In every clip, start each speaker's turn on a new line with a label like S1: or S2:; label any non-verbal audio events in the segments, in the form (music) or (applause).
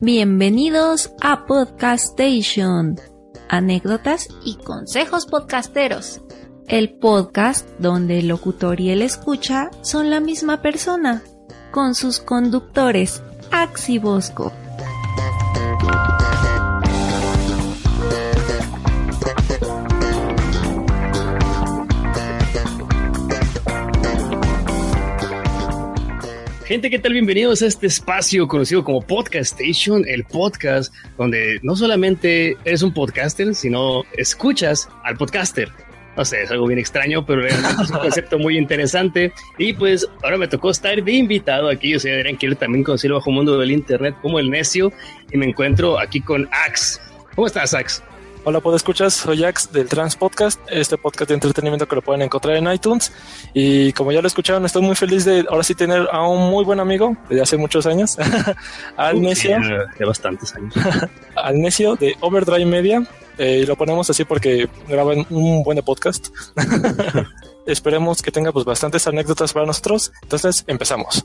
S1: Bienvenidos a Podcast Station. Anécdotas y consejos podcasteros. El podcast donde el locutor y el escucha son la misma persona, con sus conductores, Axi Bosco.
S2: Gente, ¿qué tal? Bienvenidos a este espacio conocido como Podcast Station, el podcast donde no solamente eres un podcaster, sino escuchas al podcaster. No sé, es algo bien extraño, pero realmente es un (laughs) concepto muy interesante. Y pues ahora me tocó estar de invitado aquí. Yo soy Adrián Quiero también conocido bajo mundo del internet como el necio. Y me encuentro aquí con Ax. ¿Cómo estás, Ax?
S3: Hola, ¿puedo escuchas? Soy Ax del Trans Podcast, este podcast de entretenimiento que lo pueden encontrar en iTunes. Y como ya lo escucharon, estoy muy feliz de ahora sí tener a un muy buen amigo desde hace muchos años, (laughs) al necio.
S2: De bastantes años. (laughs)
S3: al necio de Overdrive Media. Eh, y lo ponemos así porque graban un buen podcast. (laughs) Esperemos que tenga pues bastantes anécdotas para nosotros. Entonces, empezamos.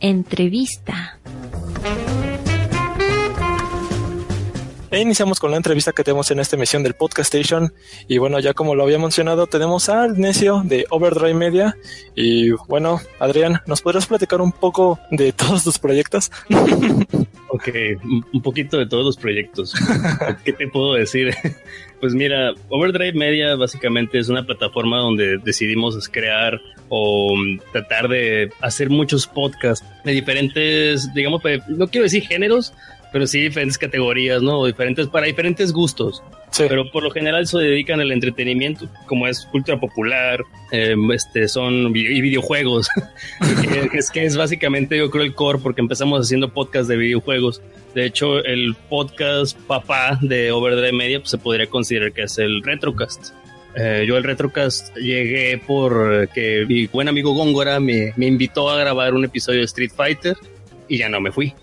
S1: Entrevista.
S3: E iniciamos con la entrevista que tenemos en esta emisión del Podcast Station. Y bueno, ya como lo había mencionado, tenemos al necio de Overdrive Media. Y bueno, Adrián, ¿nos podrías platicar un poco de (laughs) todos tus proyectos? (laughs)
S2: Ok, un poquito de todos los proyectos. (laughs) ¿Qué te puedo decir? Pues mira, Overdrive Media básicamente es una plataforma donde decidimos crear o tratar de hacer muchos podcasts de diferentes, digamos, no quiero decir géneros, pero sí diferentes categorías, ¿no? Diferentes, para diferentes gustos.
S3: Sí.
S2: Pero por lo general se dedican al entretenimiento, como es cultura popular, eh, este, son y videojuegos, (laughs) es que es básicamente yo creo el core porque empezamos haciendo podcast de videojuegos. De hecho, el podcast papá de Overdrive Media pues, se podría considerar que es el Retrocast. Eh, yo al Retrocast llegué por que mi buen amigo Góngora me, me invitó a grabar un episodio de Street Fighter y ya no me fui.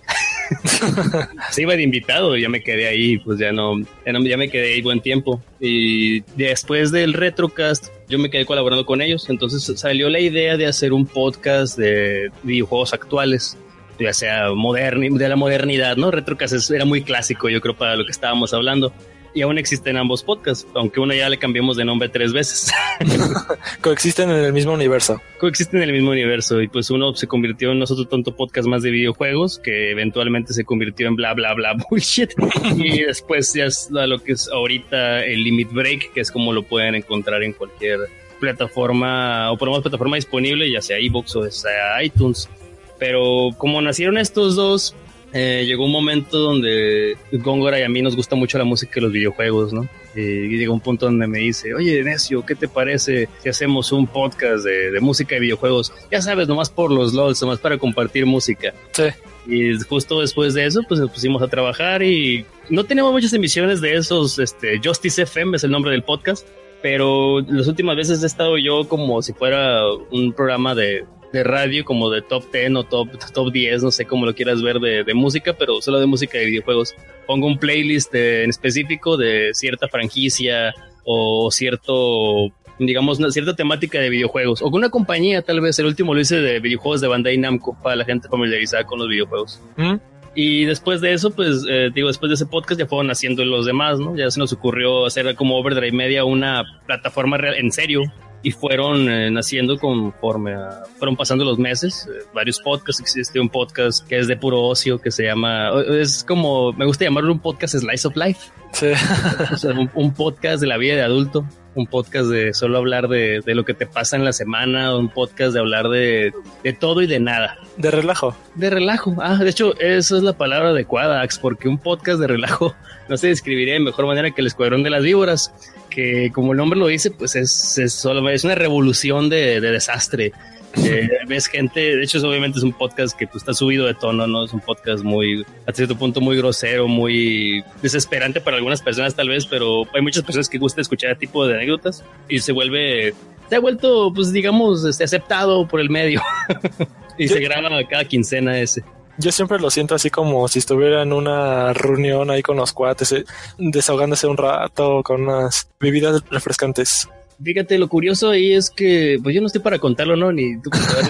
S2: (laughs) Se iba de invitado, ya me quedé ahí, pues ya no, ya no, me quedé ahí buen tiempo. Y después del Retrocast, yo me quedé colaborando con ellos. Entonces salió la idea de hacer un podcast de videojuegos actuales, ya sea de la modernidad, ¿no? Retrocast era muy clásico, yo creo, para lo que estábamos hablando. Y aún existen ambos podcasts, aunque uno ya le cambiamos de nombre tres veces. (laughs)
S3: Coexisten en el mismo universo.
S2: coexisten en el mismo universo y pues uno se convirtió en nosotros tonto podcast más de videojuegos que eventualmente se convirtió en bla bla bla (laughs) bullshit y después ya es a lo que es ahorita el Limit Break que es como lo pueden encontrar en cualquier plataforma o por lo menos plataforma disponible ya sea iVoox o sea iTunes pero como nacieron estos dos eh, llegó un momento donde Góngora y a mí nos gusta mucho la música y los videojuegos, ¿no? Y llega un punto donde me dice, oye, Necio, ¿qué te parece si hacemos un podcast de, de música y videojuegos? Ya sabes, nomás por los LOLs, nomás para compartir música.
S3: Sí.
S2: Y justo después de eso, pues nos pusimos a trabajar y no tenemos muchas emisiones de esos, este, Justice FM es el nombre del podcast, pero las últimas veces he estado yo como si fuera un programa de, de radio, como de top 10 o top, top 10, no sé cómo lo quieras ver de, de música, pero solo de música de videojuegos. Pongo un playlist eh, en específico de cierta franquicia o cierto digamos, una cierta temática de videojuegos o con una compañía, tal vez. El último lo hice de videojuegos de Bandai Namco para la gente familiarizada con los videojuegos.
S3: ¿Mm?
S2: Y después de eso, pues eh, digo, después de ese podcast ya fueron haciendo los demás, ¿no? Ya se nos ocurrió hacer como Overdrive Media una plataforma real, en serio. Y fueron eh, naciendo conforme a- fueron pasando los meses. eh, varios podcasts. Existe un podcast que es de puro ocio que se llama. Es como. Me gusta llamarlo un podcast Slice of Life.
S3: Sí. (laughs)
S2: O sea, un, un podcast de la vida de adulto, un podcast de solo hablar de, de lo que te pasa en la semana, un podcast de hablar de, de todo y de nada.
S3: De relajo.
S2: De relajo. Ah, de hecho, esa es la palabra adecuada, Ax, porque un podcast de relajo (laughs) no se describiría de mejor manera que el Escuadrón de las Víboras, que como el nombre lo dice, pues es, es, solo, es una revolución de, de desastre. (laughs) Eh, ves gente, de hecho, obviamente es un podcast que pues, está subido de tono, ¿no? Es un podcast muy, a cierto punto, muy grosero, muy desesperante para algunas personas, tal vez, pero hay muchas personas que gusta escuchar este tipo de anécdotas y se vuelve, se ha vuelto, pues, digamos, este, aceptado por el medio. (laughs) y
S3: Yo-
S2: se graba cada quincena ese.
S3: Yo siempre lo siento así como si estuviera en una reunión ahí con los cuates, eh, desahogándose un rato con unas bebidas refrescantes.
S2: Fíjate, lo curioso ahí es que, pues yo no estoy para contarlo, ¿no? Ni tú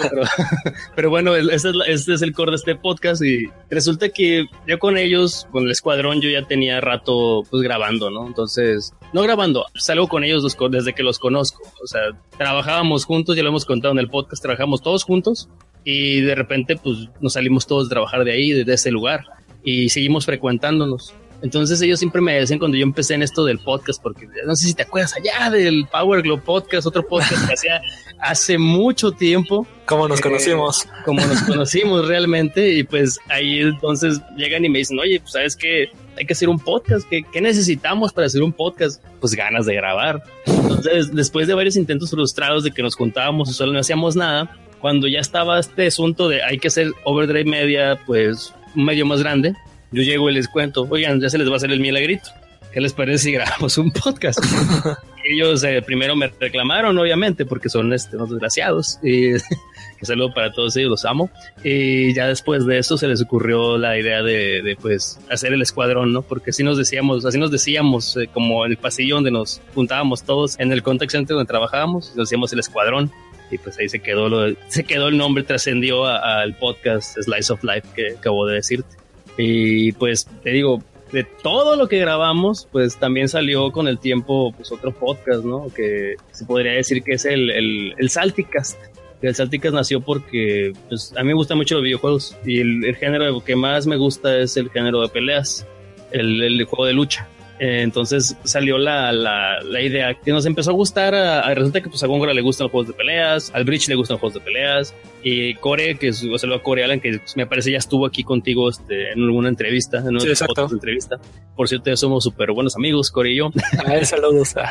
S2: pero, (laughs) pero bueno, este es, este es el core de este podcast y resulta que yo con ellos, con el escuadrón, yo ya tenía rato pues grabando, ¿no? Entonces, no grabando, salgo con ellos desde que los conozco. O sea, trabajábamos juntos, ya lo hemos contado en el podcast, trabajamos todos juntos y de repente pues nos salimos todos a trabajar de ahí, de ese lugar y seguimos frecuentándonos. Entonces ellos siempre me decían cuando yo empecé en esto del podcast, porque no sé si te acuerdas allá del Power Glow Podcast, otro podcast que hacía (laughs) hace mucho tiempo,
S3: ¿Cómo nos
S2: Eh,
S3: conocimos?
S2: como nos (laughs) conocimos realmente, y pues ahí entonces llegan y me dicen, oye, pues sabes que hay que hacer un podcast, ¿Qué, ¿qué necesitamos para hacer un podcast? Pues ganas de grabar. Entonces, después de varios intentos frustrados de que nos juntábamos y solo no hacíamos nada, cuando ya estaba este asunto de hay que hacer Overdrive Media, pues un medio más grande, yo llego y les cuento, oigan, ya se les va a hacer el milagrito. ¿Qué les parece si grabamos un podcast? (laughs) Ellos eh, primero me reclamaron, obviamente, porque son este, unos desgraciados. Y (laughs) que saludo para todos ellos, los amo. Y ya después de eso se les ocurrió la idea de, de, pues hacer el escuadrón, ¿no? Porque así nos decíamos, así nos decíamos, eh, como en el pasillo donde nos juntábamos todos, en el contact center donde trabajábamos, nos decíamos el escuadrón. Y pues ahí se quedó, lo, se quedó el nombre, trascendió al podcast Slice of Life que acabo de decirte. Y pues te digo, de todo lo que grabamos, pues también salió con el tiempo pues otro podcast, ¿no? Que se podría decir que es el, el, el Salticast. El Salticast nació porque pues, a mí me gustan mucho los videojuegos y el, el género que más me gusta es el género de peleas, el, el juego de lucha. Eh, entonces salió la, la, la idea que nos empezó a gustar. A, a- resulta que pues, a Góngora le gustan los juegos de peleas, al Bridge le gustan los juegos de peleas, y Core, que es, o sea, lo Core Alan, que me parece ya estuvo aquí contigo este, en alguna entrevista, en una
S3: Sí,
S2: entrevista. Por cierto, ya somos súper buenos amigos, Core y yo.
S3: Ay, saludos. (laughs)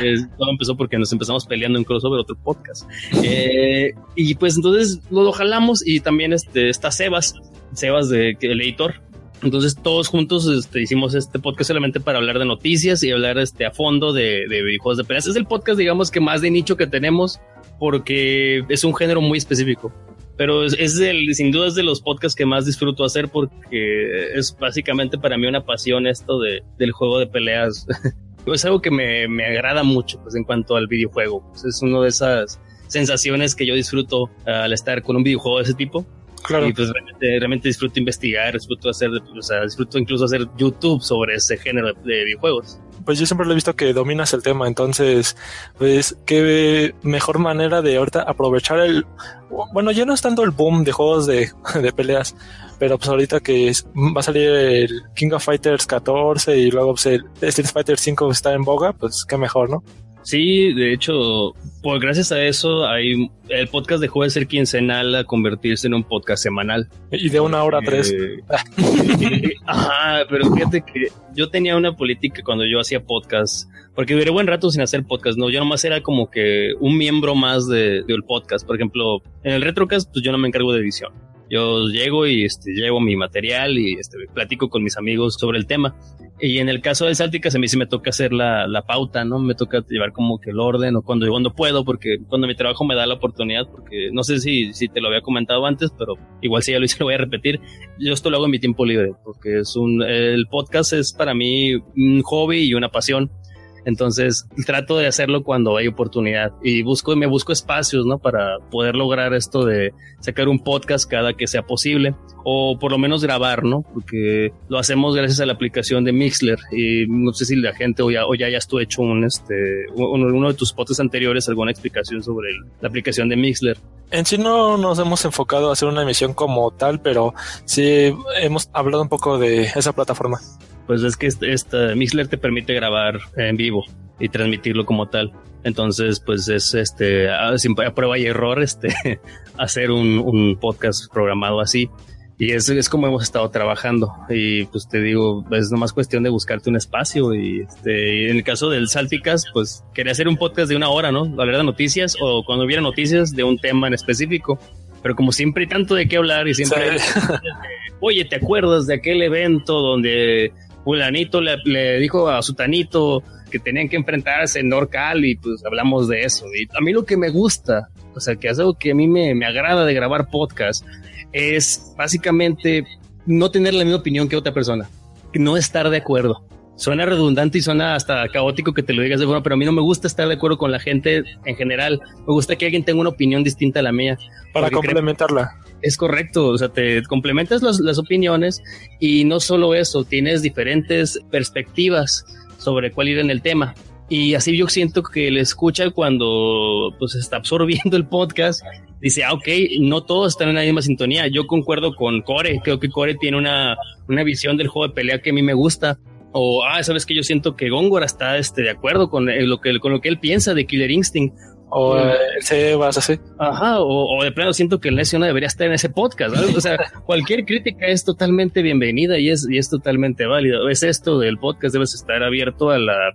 S2: Eh, todo empezó porque nos empezamos peleando en crossover, otro podcast. Eh, y pues entonces lo, lo jalamos y también este, está Sebas, Sebas de, el editor. Entonces todos juntos este, hicimos este podcast solamente para hablar de noticias y hablar este, a fondo de, de videojuegos de peleas. Es el podcast, digamos, que más de nicho que tenemos porque es un género muy específico. Pero es, es el, sin duda es de los podcasts que más disfruto hacer porque es básicamente para mí una pasión esto de, del juego de peleas. (laughs) es algo que me, me agrada mucho pues, en cuanto al videojuego. Pues, es una de esas sensaciones que yo disfruto al estar con un videojuego de ese tipo.
S3: Claro.
S2: Y pues realmente, realmente disfruto investigar, disfruto hacer, o sea, disfruto incluso hacer YouTube sobre ese género de, de videojuegos.
S3: Pues yo siempre lo he visto que dominas el tema, entonces, pues qué mejor manera de ahorita aprovechar el, bueno, ya no es tanto el boom de juegos de, (laughs) de peleas, pero pues ahorita que es- va a salir el King of Fighters 14 y luego pues el Street Fighter 5 está en boga, pues qué mejor, ¿no?
S2: Sí, de hecho, pues gracias a eso, hay, el podcast dejó de ser quincenal a convertirse en un podcast semanal.
S3: Y de una hora a tres.
S2: Eh, (laughs) Ajá, pero fíjate que yo tenía una política cuando yo hacía podcast, porque duré buen rato sin hacer podcast, ¿no? Yo nomás era como que un miembro más de- del podcast. Por ejemplo, en el Retrocast, pues yo no me encargo de edición. Yo llego y este, llevo mi material y este, platico con mis amigos sobre el tema. Y en el caso de Salticas, a mí sí me toca hacer la, la pauta, ¿no? Me toca llevar como que el orden o cuando, cuando puedo, porque cuando mi trabajo me da la oportunidad, porque no sé si, si te lo había comentado antes, pero igual si ya lo hice, (laughs) lo voy a repetir. Yo esto lo hago en mi tiempo libre, porque es un, el podcast es para mí un hobby y una pasión. Entonces trato de hacerlo cuando hay oportunidad y busco, me busco espacios, ¿no? Para poder lograr esto de sacar un podcast cada que sea posible o por lo menos grabar, ¿no? Porque lo hacemos gracias a la aplicación de Mixler y no sé si la gente o ya, o ya hayas tú hecho un, este, uno de tus podcasts anteriores alguna explicación sobre la aplicación de Mixler.
S3: En sí no nos hemos enfocado a hacer una emisión como tal, pero sí hemos hablado un poco de esa plataforma
S2: pues es que este, esta Mixler te permite grabar en vivo y transmitirlo como tal. Entonces, pues es este, a, prueba y error, este, (laughs) hacer un, podcast programado así. Y es, es como hemos estado trabajando. Y pues te digo, es nomás cuestión de buscarte un espacio. Y este, en el caso del Salticast, pues quería hacer un podcast de una hora, ¿no? Hablar de noticias o cuando hubiera noticias de un tema en específico. Pero como siempre hay tanto de qué hablar y siempre, (laughs) oye, ¿te acuerdas de aquel evento donde fulanito le, dijo a Sutanito que tenían que enfrentarse en Norcal y pues hablamos de eso. Y a mí lo que me gusta, o sea, que es algo que a mí me, me agrada de grabar podcast, es básicamente no tener la misma opinión que otra persona, no estar de acuerdo. Suena redundante y suena hasta caótico que te lo digas de forma, pero a mí no me gusta estar de acuerdo con la gente en general. Me gusta que alguien tenga una opinión distinta a la mía.
S3: Para complementarla.
S2: Es correcto, o sea, te complementas las opiniones y no solo eso, tienes diferentes perspectivas sobre cuál ir en el tema. Y así yo siento que le escucha cuando pues está absorbiendo el podcast, dice, ah, ok, no todos están en la misma sintonía. Yo concuerdo con Core, creo que Core tiene una, una visión del juego de pelea que a mí me gusta. O, ah, sabes que yo siento que Góngora está este, de acuerdo con lo, que, con lo que él piensa de Killer Instinct
S3: o el Sebas, así.
S2: Ajá, o, de plano siento que el necio no debería estar en ese podcast. O sea, (laughs) cualquier crítica es totalmente bienvenida y es, y es totalmente válido. Es esto del podcast, debes estar abierto a la.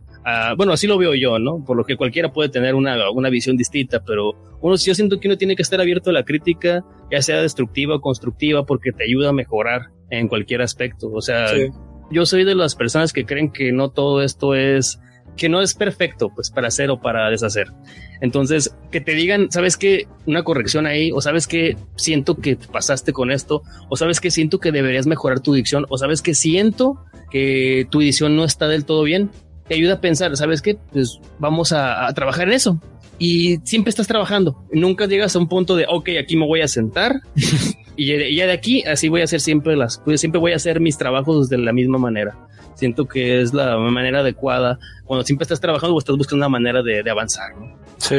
S2: bueno, así lo veo yo, ¿no? Por lo que cualquiera puede tener una, una visión distinta, pero uno, yo siento que uno tiene que estar abierto a la crítica, ya sea destructiva o constructiva, porque te ayuda a mejorar en cualquier aspecto. O sea, yo soy de las personas que creen que no todo esto es que no es perfecto, pues para hacer o para deshacer. Entonces, que te digan, ¿sabes qué? Una corrección ahí, o sabes que siento que te pasaste con esto, o sabes que siento que deberías mejorar tu dicción, o sabes que siento que tu edición no está del todo bien, te ayuda a pensar, ¿sabes qué? Pues vamos a, trabajar en eso. Y siempre estás trabajando. Nunca llegas a un punto de, ok, aquí me voy a sentar (laughs) y ya de aquí así voy a hacer siempre las, pues siempre voy a hacer mis trabajos de la misma manera siento que es la manera adecuada cuando siempre estás trabajando o estás buscando una manera de, avanzar. ¿no?
S3: Sí.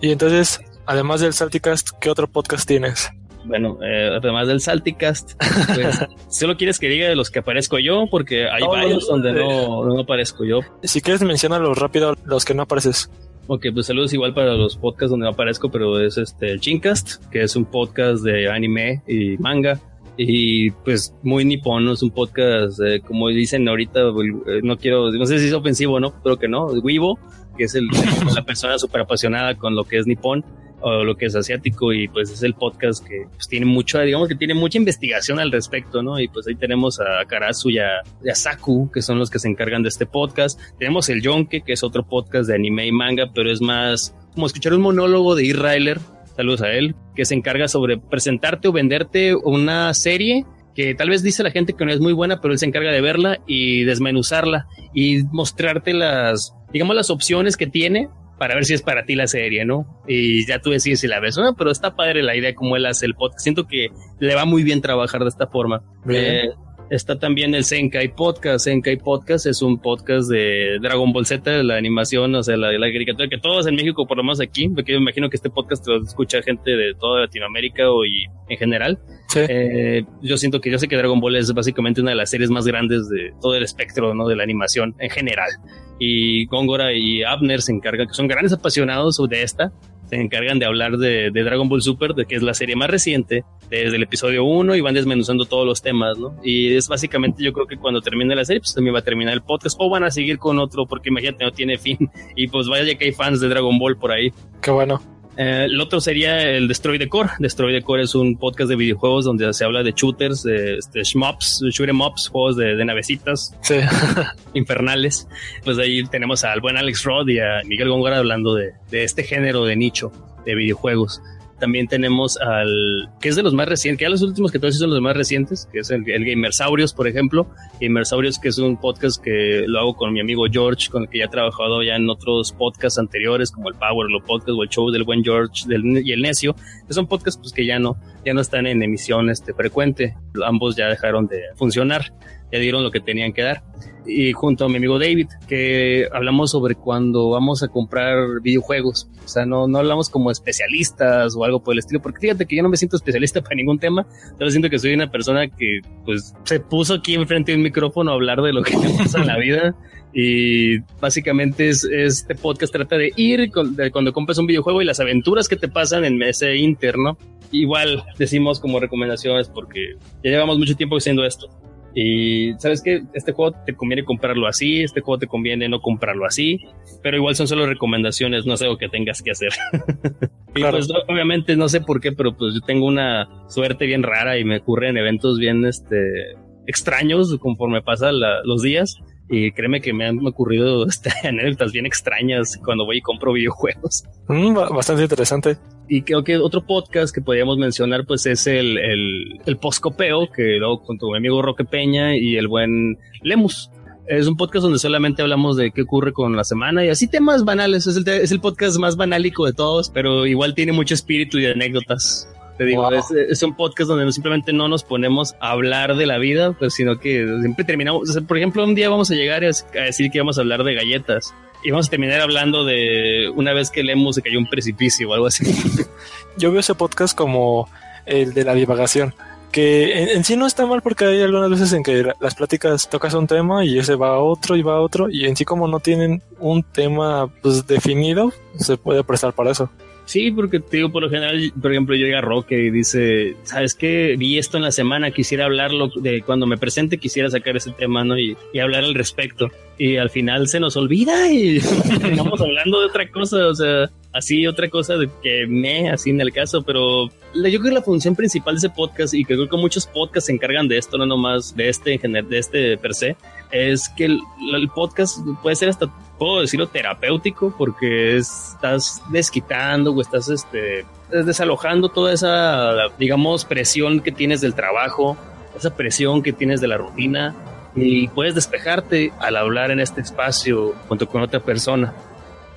S3: Y entonces, además del Salticast, ¿qué otro podcast tienes?
S2: Bueno, eh, además del Salticast, (laughs) pues, solo quieres que diga de los que aparezco yo, porque hay varios donde no, no, aparezco yo.
S3: Si quieres, mencionarlos rápido, los que no apareces.
S2: Ok, pues saludos igual para los podcasts donde no aparezco, pero es este el Chincast, que es un podcast de anime y manga. Y pues muy nipón, es un podcast, eh, como dicen ahorita, eh, no quiero, no sé si es ofensivo no, creo que no, Weibo, que es el, la persona súper apasionada con lo que es nipón o lo que es asiático y pues es el podcast que pues, tiene mucho, digamos que tiene mucha investigación al respecto, ¿no? Y pues ahí tenemos a Karasu y a, Saku, que son los que se encargan de este podcast. Tenemos el Yonke, que es otro podcast de anime y manga, pero es más como escuchar un monólogo de Israeler saludos a él, que se encarga sobre presentarte o venderte una serie que tal vez dice la gente que no es muy buena, pero él se encarga de verla y desmenuzarla y mostrarte las, digamos, las opciones que tiene para ver si es para ti la serie, ¿no? Y ya tú decides si la ves o no, pero está padre la idea como él hace el podcast. Siento que le va muy bien trabajar de esta forma. Eh, Está también el Senkai Podcast. Senkai Podcast es un podcast de Dragon Ball Z, de la animación, o sea, la, la caricatura que todos en México, por lo menos aquí, porque yo imagino que este podcast lo escucha gente de toda Latinoamérica o y en general. Eh, yo siento que yo sé que Dragon Ball es básicamente una de las series más grandes de todo el espectro ¿no? de la animación en general. Y Góngora y Abner se encargan, que son grandes apasionados de esta, se encargan de hablar de, Dragon Ball Super, de que es la serie más reciente, desde el episodio 1 y van desmenuzando todos los temas, ¿no? Y es básicamente yo creo que cuando termine la serie, pues también va a terminar el podcast o van a seguir con otro, porque imagínate, no tiene fin. (laughs) Y pues vaya que hay fans de Dragon Ball por ahí.
S3: Qué bueno.
S2: Eh, el otro sería el Destroy the Core. Destroy the Core es un podcast de videojuegos donde se habla de shooters, de este, shmups, shoot em ups, juegos de, navecitas (laughs) infernales. Pues ahí tenemos al buen Alex Rod y a Miguel Góngora hablando de, de este género de nicho de videojuegos. También tenemos al, que es de los más recientes, que ya los últimos que todos son los más recientes, que es el, el Gamersaurios, por ejemplo. Gamersaurios, que es un podcast que lo hago con mi amigo George, con el que ya he trabajado ya en otros podcasts anteriores, como el Power, lo podcast o el show del buen George del, y el Necio, que son podcasts pues, que ya no, ya no están en emisión este, frecuente. Ambos ya dejaron de funcionar, ya dieron lo que tenían que dar y junto a mi amigo David, que hablamos sobre cuando vamos a comprar videojuegos. O sea, no, no hablamos como especialistas o algo por el estilo, porque fíjate que yo no me siento especialista (laughs) para ningún tema, pero siento que soy una persona que pues se puso aquí enfrente de un micrófono a hablar de lo que le pasa en la vida. Y básicamente es, este podcast trata de ir de cuando compras un videojuego y las aventuras que te pasan en ese interno. Igual decimos como recomendaciones porque ya llevamos mucho tiempo haciendo esto. Y sabes que este juego te conviene comprarlo así, este juego te conviene no comprarlo así, pero igual son solo recomendaciones, no es algo que tengas que hacer. (laughs) y pues obviamente no sé por qué, pero pues yo tengo una suerte bien rara y me ocurren eventos bien este extraños conforme pasan los días. Y créeme que me han ocurrido (laughs) este, anécdotas bien extrañas cuando voy y compro videojuegos.
S3: Mm, bastante interesante.
S2: Y creo que otro podcast que podríamos mencionar pues es el, el, el Postcopeo, que luego con tu amigo Roque Peña y el buen Lemus. Es un podcast donde solamente hablamos de qué ocurre con la semana y así temas banales. Es el, es el podcast más banálico de todos, pero igual tiene mucho espíritu y anécdotas. Te digo, es, un podcast donde simplemente no nos ponemos a hablar de la vida, pues, sino que siempre terminamos. por ejemplo, un día vamos a llegar a decir que vamos a hablar de galletas y vamos a terminar hablando de una vez que Lemus se cayó un precipicio o algo así. (laughs)
S3: Yo veo ese podcast como el de la divagación que en, sí no está mal porque hay algunas veces en que las pláticas tocas un tema y ese va a otro y va a otro y en sí como no tienen un tema pues, definido se puede prestar para eso.
S2: Sí, porque te digo, por lo general, por ejemplo, llega Roque y dice, ¿sabes qué? Vi esto en la semana, quisiera hablarlo, de cuando me presente quisiera sacar ese tema, ¿no? Y, y hablar al respecto. Y al final se nos olvida y (laughs) estamos hablando de otra cosa, o sea, así otra cosa de que me, así en el caso, pero yo creo que la función principal de ese podcast, y creo que muchos podcasts se encargan de esto, no nomás de este en general, de este per se, es que el, el podcast puede ser hasta puedo decirlo terapéutico porque estás desquitando o estás este, desalojando toda esa, digamos, presión que tienes del trabajo, esa presión que tienes de la rutina y puedes despejarte al hablar en este espacio junto con otra persona.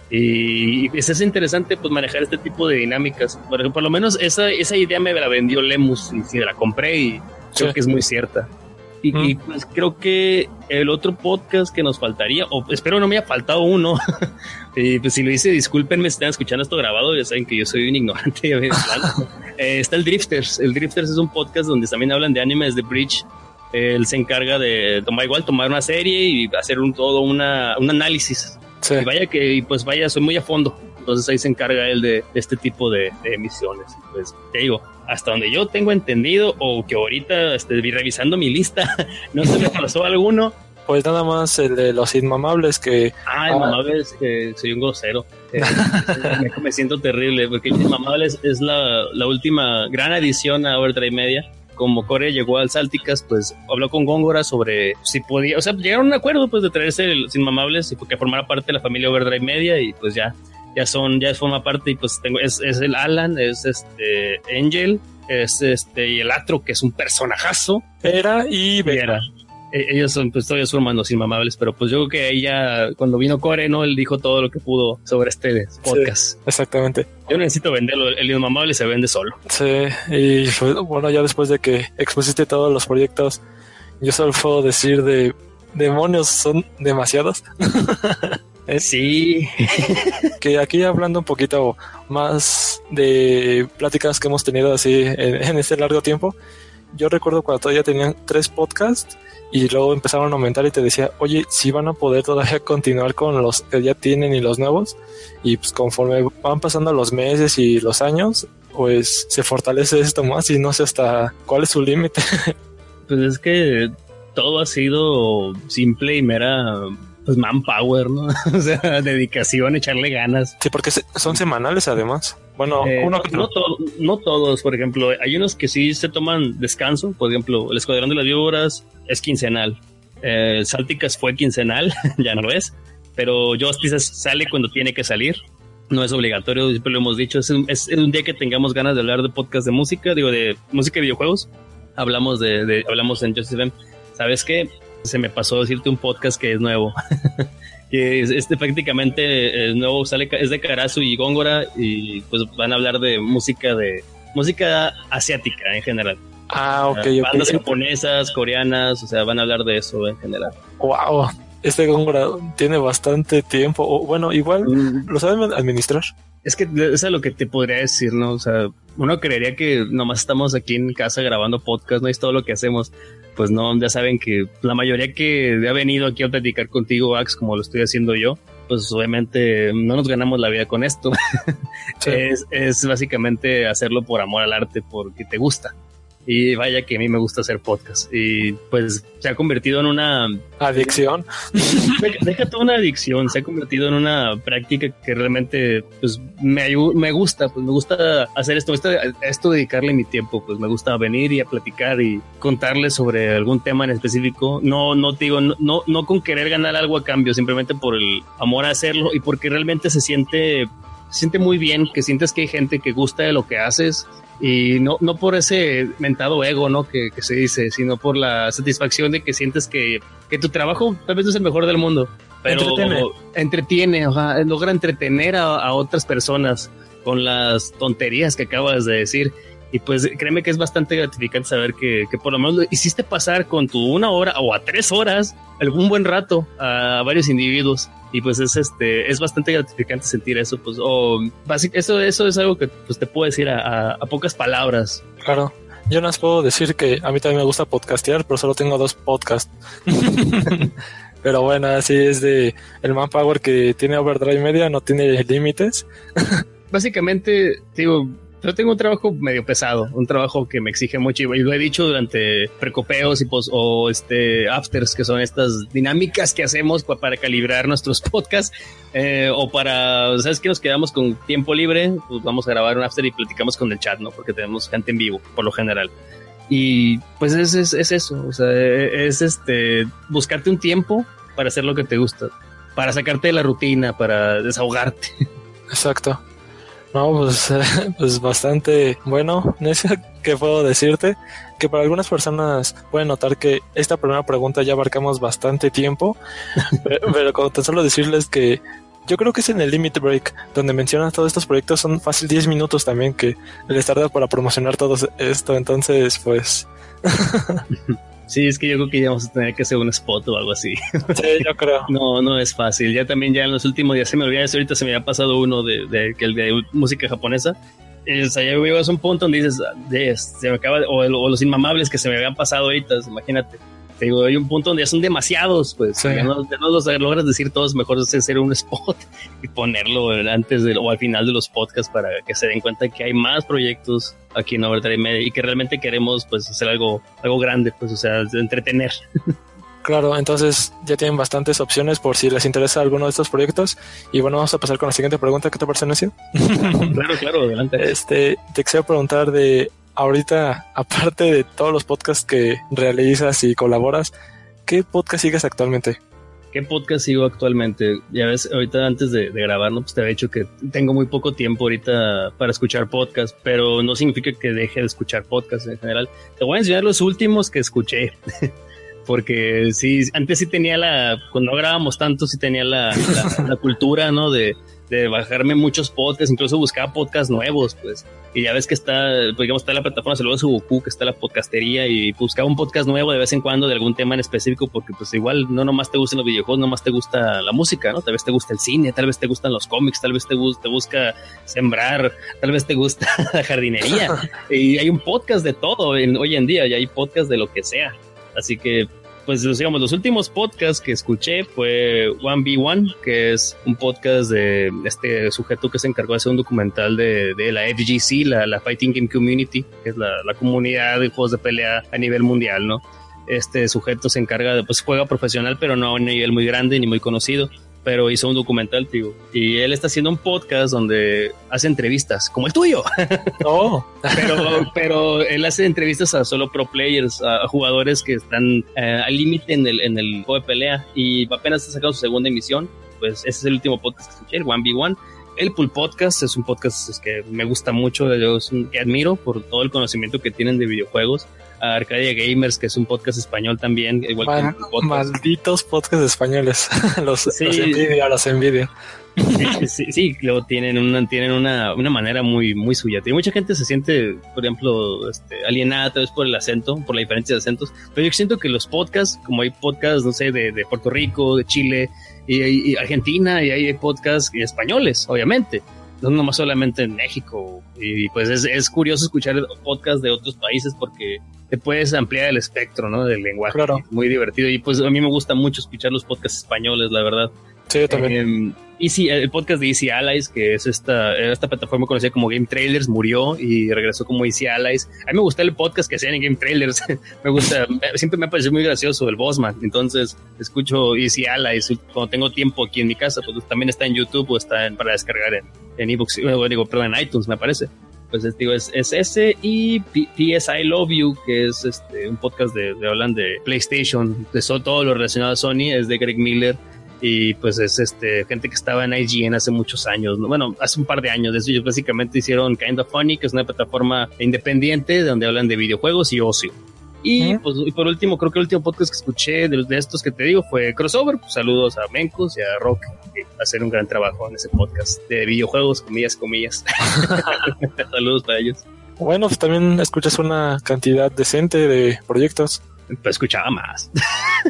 S2: Y, es interesante pues manejar este tipo de dinámicas. Por, por lo menos esa, esa idea me la vendió Lemus y si la compré y creo que es muy cierta. Y, pues creo que el otro podcast que nos faltaría, o espero no me haya faltado uno, (laughs) y pues si lo hice, discúlpenme si están escuchando esto grabado, ya saben que yo soy un ignorante. (laughs) (laughs) eh, está el Drifters. El Drifters es un podcast donde también hablan de animes de Bridge. Él se encarga de tomar igual, tomar una serie y hacer un todo una, un análisis. Y vaya que, pues vaya, soy muy a fondo. Entonces ahí se encarga él de, este tipo de, de emisiones. Pues te digo, hasta donde yo tengo entendido o que ahorita estoy revisando mi lista, (laughs) no se me pasó alguno.
S3: Pues nada más el de los inmamables que...
S2: Ah, inmamables, que soy un grosero. (laughs) Eh, me siento terrible porque Inmamables es la, la última gran edición a Overdrive Media como Core llegó al Salticas, pues habló con Góngora sobre si podía, o sea, llegaron a un acuerdo pues de traerse los inmamables y que formara parte de la familia Overdrive Media y pues ya ya son, ya forma parte y pues tengo, es, es el Alan, es este Angel, es este y el Atro, que es un personajazo.
S3: Era y Vera.
S2: E, ellos son, pues todavía son hermanos inmamables, pero pues yo creo que ella, cuando vino Core, ¿no? Él dijo todo lo que pudo sobre este podcast.
S3: exactamente.
S2: Yo necesito venderlo, el inmamable se vende solo.
S3: Sí, y bueno, ya después de que expusiste todos los proyectos, yo solo puedo decir de demonios son demasiados. (laughs)
S2: Sí. (laughs)
S3: que aquí hablando un poquito más de pláticas que hemos tenido así en, este largo tiempo, yo recuerdo cuando todavía tenían tres podcasts y luego empezaron a aumentar y te decía, oye, si van a poder todavía (laughs) continuar con los que ya tienen y los nuevos. Y pues conforme van pasando los meses y los años, pues se fortalece esto más y no sé hasta cuál es su límite. (laughs)
S2: pues es que todo ha sido simple y mera pues manpower, ¿no? (laughs) o sea, dedicación, echarle ganas.
S3: Sí, porque son semanales además. Bueno,
S2: eh, uno no, no, todos, por ejemplo, hay unos que sí se toman descanso, por ejemplo, el Escuadrón de las Víboras es quincenal, eh, Salticas fue quincenal, (laughs) ya no lo es, pero Justice sale cuando tiene que salir. no es obligatorio, siempre lo hemos dicho, es un, es un día que tengamos ganas de hablar de podcast de música, digo, de música y videojuegos, hablamos de, de hablamos en Joseph M. ¿Sabes qué? Se me pasó decirte un podcast que es nuevo. (laughs) que es, este prácticamente es nuevo, sale, es de Karasu y Góngora y pues van a hablar de música de música asiática en general.
S3: Ah, ok,
S2: Uh. Bandas japonesas, coreanas, o sea, van a hablar de eso en general.
S3: Wow. Este Góngora tiene bastante tiempo. O, bueno, igual lo saben administrar.
S2: Es que eso es lo que te podría decir, ¿no? O sea, uno creería que nomás estamos aquí en casa grabando podcast, ¿no? Es todo lo que hacemos. Pues no, ya saben que la mayoría que ha venido aquí a platicar contigo, Ax, como lo estoy haciendo yo, pues obviamente no nos ganamos la vida con esto. (laughs)
S3: Sí.
S2: es, es básicamente hacerlo por amor al arte, porque te gusta. Y vaya que a mí me gusta hacer podcast. Y pues se ha convertido en una
S3: Adicción. (laughs)
S2: Deja- toda una adicción, se ha convertido en una práctica que realmente pues me, me gusta, pues me gusta hacer esto, a esto dedicarle mi tiempo, pues me gusta venir y a platicar y contarles sobre algún tema en específico. No, no te digo, no, no, no con querer ganar algo a cambio, simplemente por el amor a hacerlo y porque realmente se siente, se siente muy bien, que sientes que hay gente que gusta de lo que haces y no, no por ese mentado ego, ¿no? Que, que se dice, sino por la satisfacción de que sientes que, que tu trabajo tal vez no es el mejor del mundo, pero
S3: Entretiene.
S2: entretiene, ajá, logra entretener a, a otras personas con las tonterías que acabas de decir. Y pues créeme que es bastante gratificante saber que, que por lo menos hiciste pasar con tu una hora o a tres horas algún buen rato a varios individuos. Y pues es este, es bastante gratificante sentir eso. Pues, o eso, eso es algo que pues te puedo decir a, a- a pocas palabras.
S3: Claro. Yo no les puedo decir que a mí también me gusta podcastear, pero solo tengo dos podcasts. (laughs) pero bueno, así es de el manpower que tiene Overdrive Media, no tiene límites. (laughs)
S2: Básicamente, digo, yo tengo un trabajo medio pesado, un trabajo que me exige mucho y lo he dicho durante precopeos y pos, o este afters, que son estas dinámicas que hacemos pa- para calibrar nuestros (laughs) podcasts eh, o para, ¿sabes que Nos quedamos con tiempo libre, pues vamos a grabar un after y platicamos con el chat, ¿no? Porque tenemos gente en vivo, por lo general. Y pues es, es, es eso, o sea, es este, buscarte un tiempo para hacer lo que te gusta, para sacarte de la rutina, para desahogarte. (laughs)
S3: Exacto. No, pues, (laughs) pues bastante bueno. Necio, (laughs) ¿qué puedo decirte? Que para algunas personas pueden notar que esta primera pregunta ya abarcamos bastante tiempo, (laughs) pero, con tan solo decirles que yo creo que es en el Limit Break, donde mencionas todos estos proyectos, son fácil 10 minutos también que les tarda para promocionar todo esto. Entonces, pues,
S2: Sí, es que yo creo que ya vamos a tener que hacer un spot o algo así. (laughs)
S3: sí, yo creo.
S2: No, no es fácil. Ya también ya en los últimos días se me olvidaba eso. Ahorita se me había pasado uno de, de, que el de música japonesa. O sea, ya a un punto donde dices, "Ah, de, se me acaba, de- o, o los inmamables que se me habían pasado ahorita, imagínate. Te digo, hay un punto donde ya son demasiados, pues
S3: Sí.
S2: ya, no, ya no los logras decir todos, mejor es hacer un (laughs) spot y ponerlo antes de, o al final de los podcasts para que se den cuenta que hay más proyectos aquí en Overdrive Media y que realmente queremos pues hacer algo, algo grande, pues o sea, entretener.
S3: Claro, entonces ya tienen bastantes opciones por si les interesa alguno de estos proyectos. Y bueno, vamos a pasar con la siguiente pregunta. ¿Qué te parece, Necio?
S2: claro, claro, adelante. (laughs)
S3: Este, te quisiera preguntar de ahorita, aparte de todos los podcasts que realizas y colaboras, ¿qué podcast sigues actualmente?
S2: ¿Qué podcast sigo actualmente? Ya ves, ahorita antes de, de grabarlo, pues te había dicho que tengo muy poco tiempo ahorita para escuchar podcast, pero no significa que deje de escuchar podcast en general. Te voy a enseñar los últimos que escuché. (laughs) Porque sí, antes sí tenía la, cuando no grabábamos tanto, sí tenía la, la, la cultura, ¿no? De, de bajarme muchos podcasts, incluso buscaba podcasts nuevos, pues. Y ya ves que está, pues, digamos, está la plataforma Saludos a Goku, que está la podcastería, y buscaba un podcast nuevo de vez en cuando de algún tema en específico, porque pues igual no nomás te gustan los videojuegos, nomás te gusta la música, ¿no? Tal vez te gusta el cine, tal vez te gustan los cómics, tal vez te, te busca sembrar, tal vez te gusta (laughs) la jardinería. (laughs) y hay un podcast de todo en- hoy en día, y hay podcast de lo que sea. Así que pues digamos, los últimos podcasts que escuché fue 1v1, que es un podcast de este sujeto que se encargó de hacer un documental de, de la FGC, la, la Fighting Game Community, que es la, la comunidad de juegos de pelea a nivel mundial, ¿no? Este sujeto se encarga de, pues juega profesional, pero no a un nivel muy grande ni muy conocido, pero hizo un documental, tío. Y él está haciendo un podcast donde hace entrevistas, como el tuyo. (laughs)
S3: Oh,
S2: pero, pero él hace entrevistas a solo pro players, a, jugadores que están eh, al límite en el, en el juego de pelea y apenas está sacando su segunda emisión. Pues ese es el último podcast que escuché, el 1v1. El Pool Podcast es un podcast que me gusta mucho, es un, que admiro por todo el conocimiento que tienen de videojuegos. Arcadia Gamers, que es un podcast español también, igual que podcast.
S3: Malditos podcasts españoles. (laughs) los,
S2: Sí.
S3: los envidio, los envidio.
S2: Sí, sí, sí, luego tienen una, tienen una, una manera muy, muy suya. Y mucha gente se siente, por ejemplo, este, alienada tal vez por el acento, por la diferencia de acentos. Pero yo siento que los podcasts, como hay podcasts, no sé, de, de Puerto Rico, de Chile y, y- y Argentina, y hay podcasts españoles, obviamente. No nomás solamente en México. Y pues es, es curioso escuchar podcasts de otros países porque te puedes ampliar el espectro, ¿no? Del lenguaje.
S3: Claro.
S2: Muy divertido. Y pues a mí me gusta mucho escuchar los podcasts españoles, la verdad.
S3: Sí, yo también.
S2: Eh, Easy, el podcast de Easy Allies, que es esta, esta plataforma conocida como Game Trailers, murió y regresó como Easy Allies. A mí me gusta el podcast que hacían en Game Trailers. (laughs) me gusta, siempre me ha parecido muy gracioso el Bossman. Entonces, escucho Easy Allies cuando tengo tiempo aquí en mi casa. Pues también está en YouTube o está para descargar en, en ebooks, eh, digo, perdón, en iTunes, me parece. Pues es, digo, es, es ese y PS I Love You, que es este, un podcast de, de hablan de PlayStation, de todo lo relacionado a Sony, es de Greg Miller y pues es este gente que estaba en IGN hace muchos años, ¿no? bueno, hace un par de años, de eso ellos básicamente hicieron Kind of Funny, que es una plataforma independiente donde hablan de videojuegos y ocio. Y,
S3: Ujú.
S2: pues, y por último, creo que el último podcast que escuché de, de estos que te digo fue Crossover. Pues, saludos a Mencos y a Rock, que hacen un gran trabajo en ese podcast de videojuegos, comillas, comillas. (laughs) saludos para ellos.
S3: Bueno, pues también escuchas una cantidad decente de proyectos.
S2: Pero escuchaba más.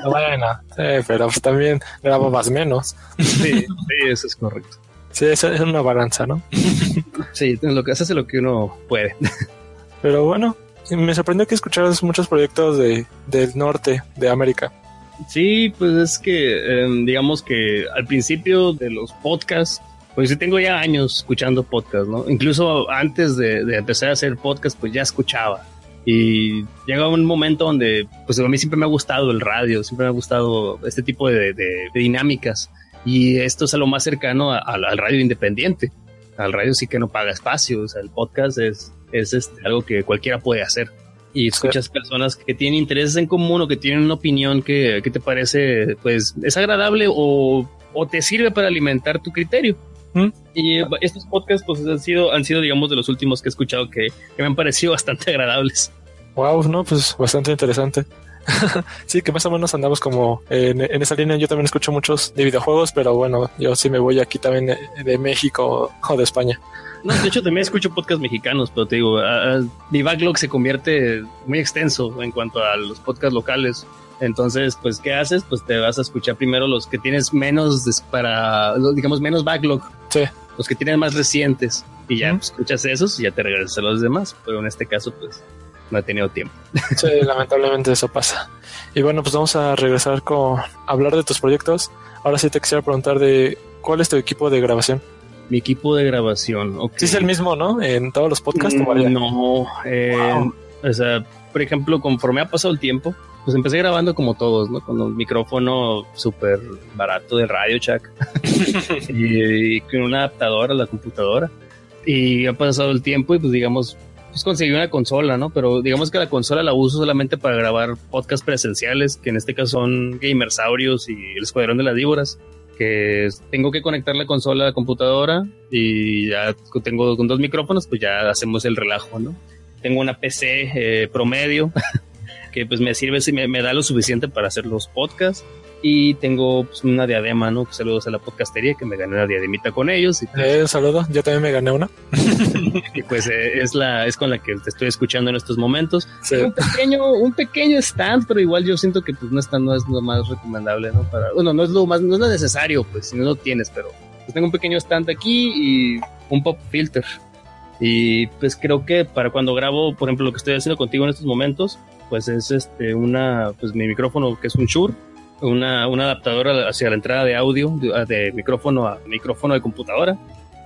S3: bueno, sí, pero pues también grababas menos.
S2: sí, sí, eso es correcto.
S3: Sí, esa es una balanza, ¿no?
S2: Sí, lo que se hace lo que uno puede.
S3: Pero bueno, me sorprendió que escucharas muchos proyectos de, del norte de América.
S2: Sí, pues es que em, digamos que al principio de los podcasts, pues sí tengo ya años escuchando podcasts, ¿no? Incluso antes de, de empezar a hacer podcast, pues ya escuchaba. Y llega un momento donde, pues a mí siempre me ha gustado el radio, siempre me ha gustado este tipo de, de- de dinámicas. Y esto es a lo más cercano a- al, al radio independiente. Al radio sí que no paga espacio, o sea, el podcast es, es este, algo que cualquiera puede hacer y escuchas personas que tienen intereses en común o que tienen una opinión que, que te parece, pues, es agradable o, o te sirve para alimentar tu criterio.
S3: ¿Mm?
S2: Y estos podcasts, pues, han sido, han sido, digamos, de los últimos que he escuchado que, que me han parecido (laughs) bastante agradables.
S3: Wow, no, pues bastante interesante. (laughs) sí, que más o menos andamos como en, en esa línea. Yo también escucho muchos de videojuegos, pero bueno, yo sí me voy aquí también de, de México o de España.
S2: No, de hecho, también escucho podcasts mexicanos, pero te digo, ah, mi backlog se convierte muy extenso en cuanto a los podcasts locales. Entonces, pues, ¿qué haces? Pues te vas a escuchar primero los que tienes menos para, digamos, menos backlog.
S3: Sí.
S2: Los que tienes más recientes. Y ya pues, escuchas esos y ya te regresas a los demás. Pero en este caso, pues, no he tenido tiempo.
S3: Sí, lamentablemente eso pasa. Y bueno, pues vamos a regresar con hablar de tus proyectos. Ahora sí te quisiera preguntar de cuál es tu equipo de grabación.
S2: Mi equipo de grabación. ok.
S3: Sí es el mismo, ¿no? En todos los podcasts. ¿o
S2: Mm? No, eh,
S3: Wow.
S2: o sea, por ejemplo, conforme ha pasado el tiempo, pues empecé grabando como todos, ¿no? Con un micrófono súper barato de Radio Shack y, (laughs) y con un adaptador a la computadora. Y ha pasado el tiempo y pues digamos, pues conseguí una consola, ¿no? Pero digamos que la consola la uso solamente para grabar podcasts presenciales, que en este caso son Gamersaurios y el Escuadrón de las Víboras que tengo que conectar la consola a la computadora y ya tengo con dos micrófonos, pues ya hacemos el relajo, ¿no? Tengo una PC eh, promedio (laughs) que pues me sirve, si me, me da lo suficiente para hacer los podcasts y tengo pues, una diadema, ¿no? Saludos a la podcastería que me gané una diademita con ellos y pues,
S3: Eh, un saludo, yo también me gané una. (laughs)
S2: y, pues, eh, es la es con la que te estoy escuchando en estos momentos.
S3: Sí.
S2: un pequeño un pequeño stand pero igual yo siento que pues no está no es lo más recomendable no para bueno no es lo más no es lo necesario pues si no lo tienes pero pues tengo un pequeño stand aquí y un pop filter y pues creo que para cuando grabo por ejemplo lo que estoy haciendo contigo en estos momentos pues es este una pues mi micrófono que es un Shure una, una adaptadora hacia la entrada de audio de, de micrófono a micrófono de computadora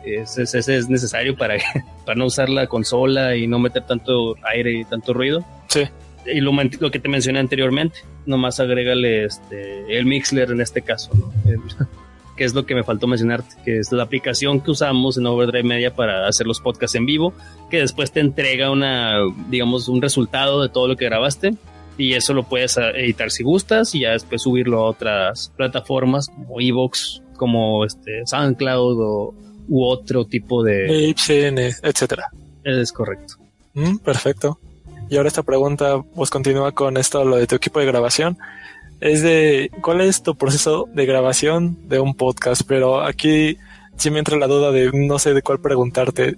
S2: ese, ese es necesario para, (laughs) para no usar la consola y no meter tanto aire y tanto ruido.
S3: Sí.
S2: Y lo, lo que te mencioné anteriormente, nomás agrégale este, el Mixler en este caso, ¿no? El- (laughs) que es lo que me faltó mencionarte, que es la aplicación que usamos en Overdrive Media para hacer los podcasts en vivo, que después te entrega una, digamos, un resultado de todo lo que grabaste y eso lo puedes editar si gustas y ya después subirlo a otras plataformas como Evox, como este SoundCloud o, u otro tipo de...
S3: Ibsen, etcétera.
S2: Es correcto.
S3: Mm, perfecto. Y ahora esta pregunta pues continúa con esto, lo de tu equipo de grabación. Es de, ¿cuál es tu proceso de grabación de un podcast? Pero aquí sí me entra la duda de no sé de cuál preguntarte.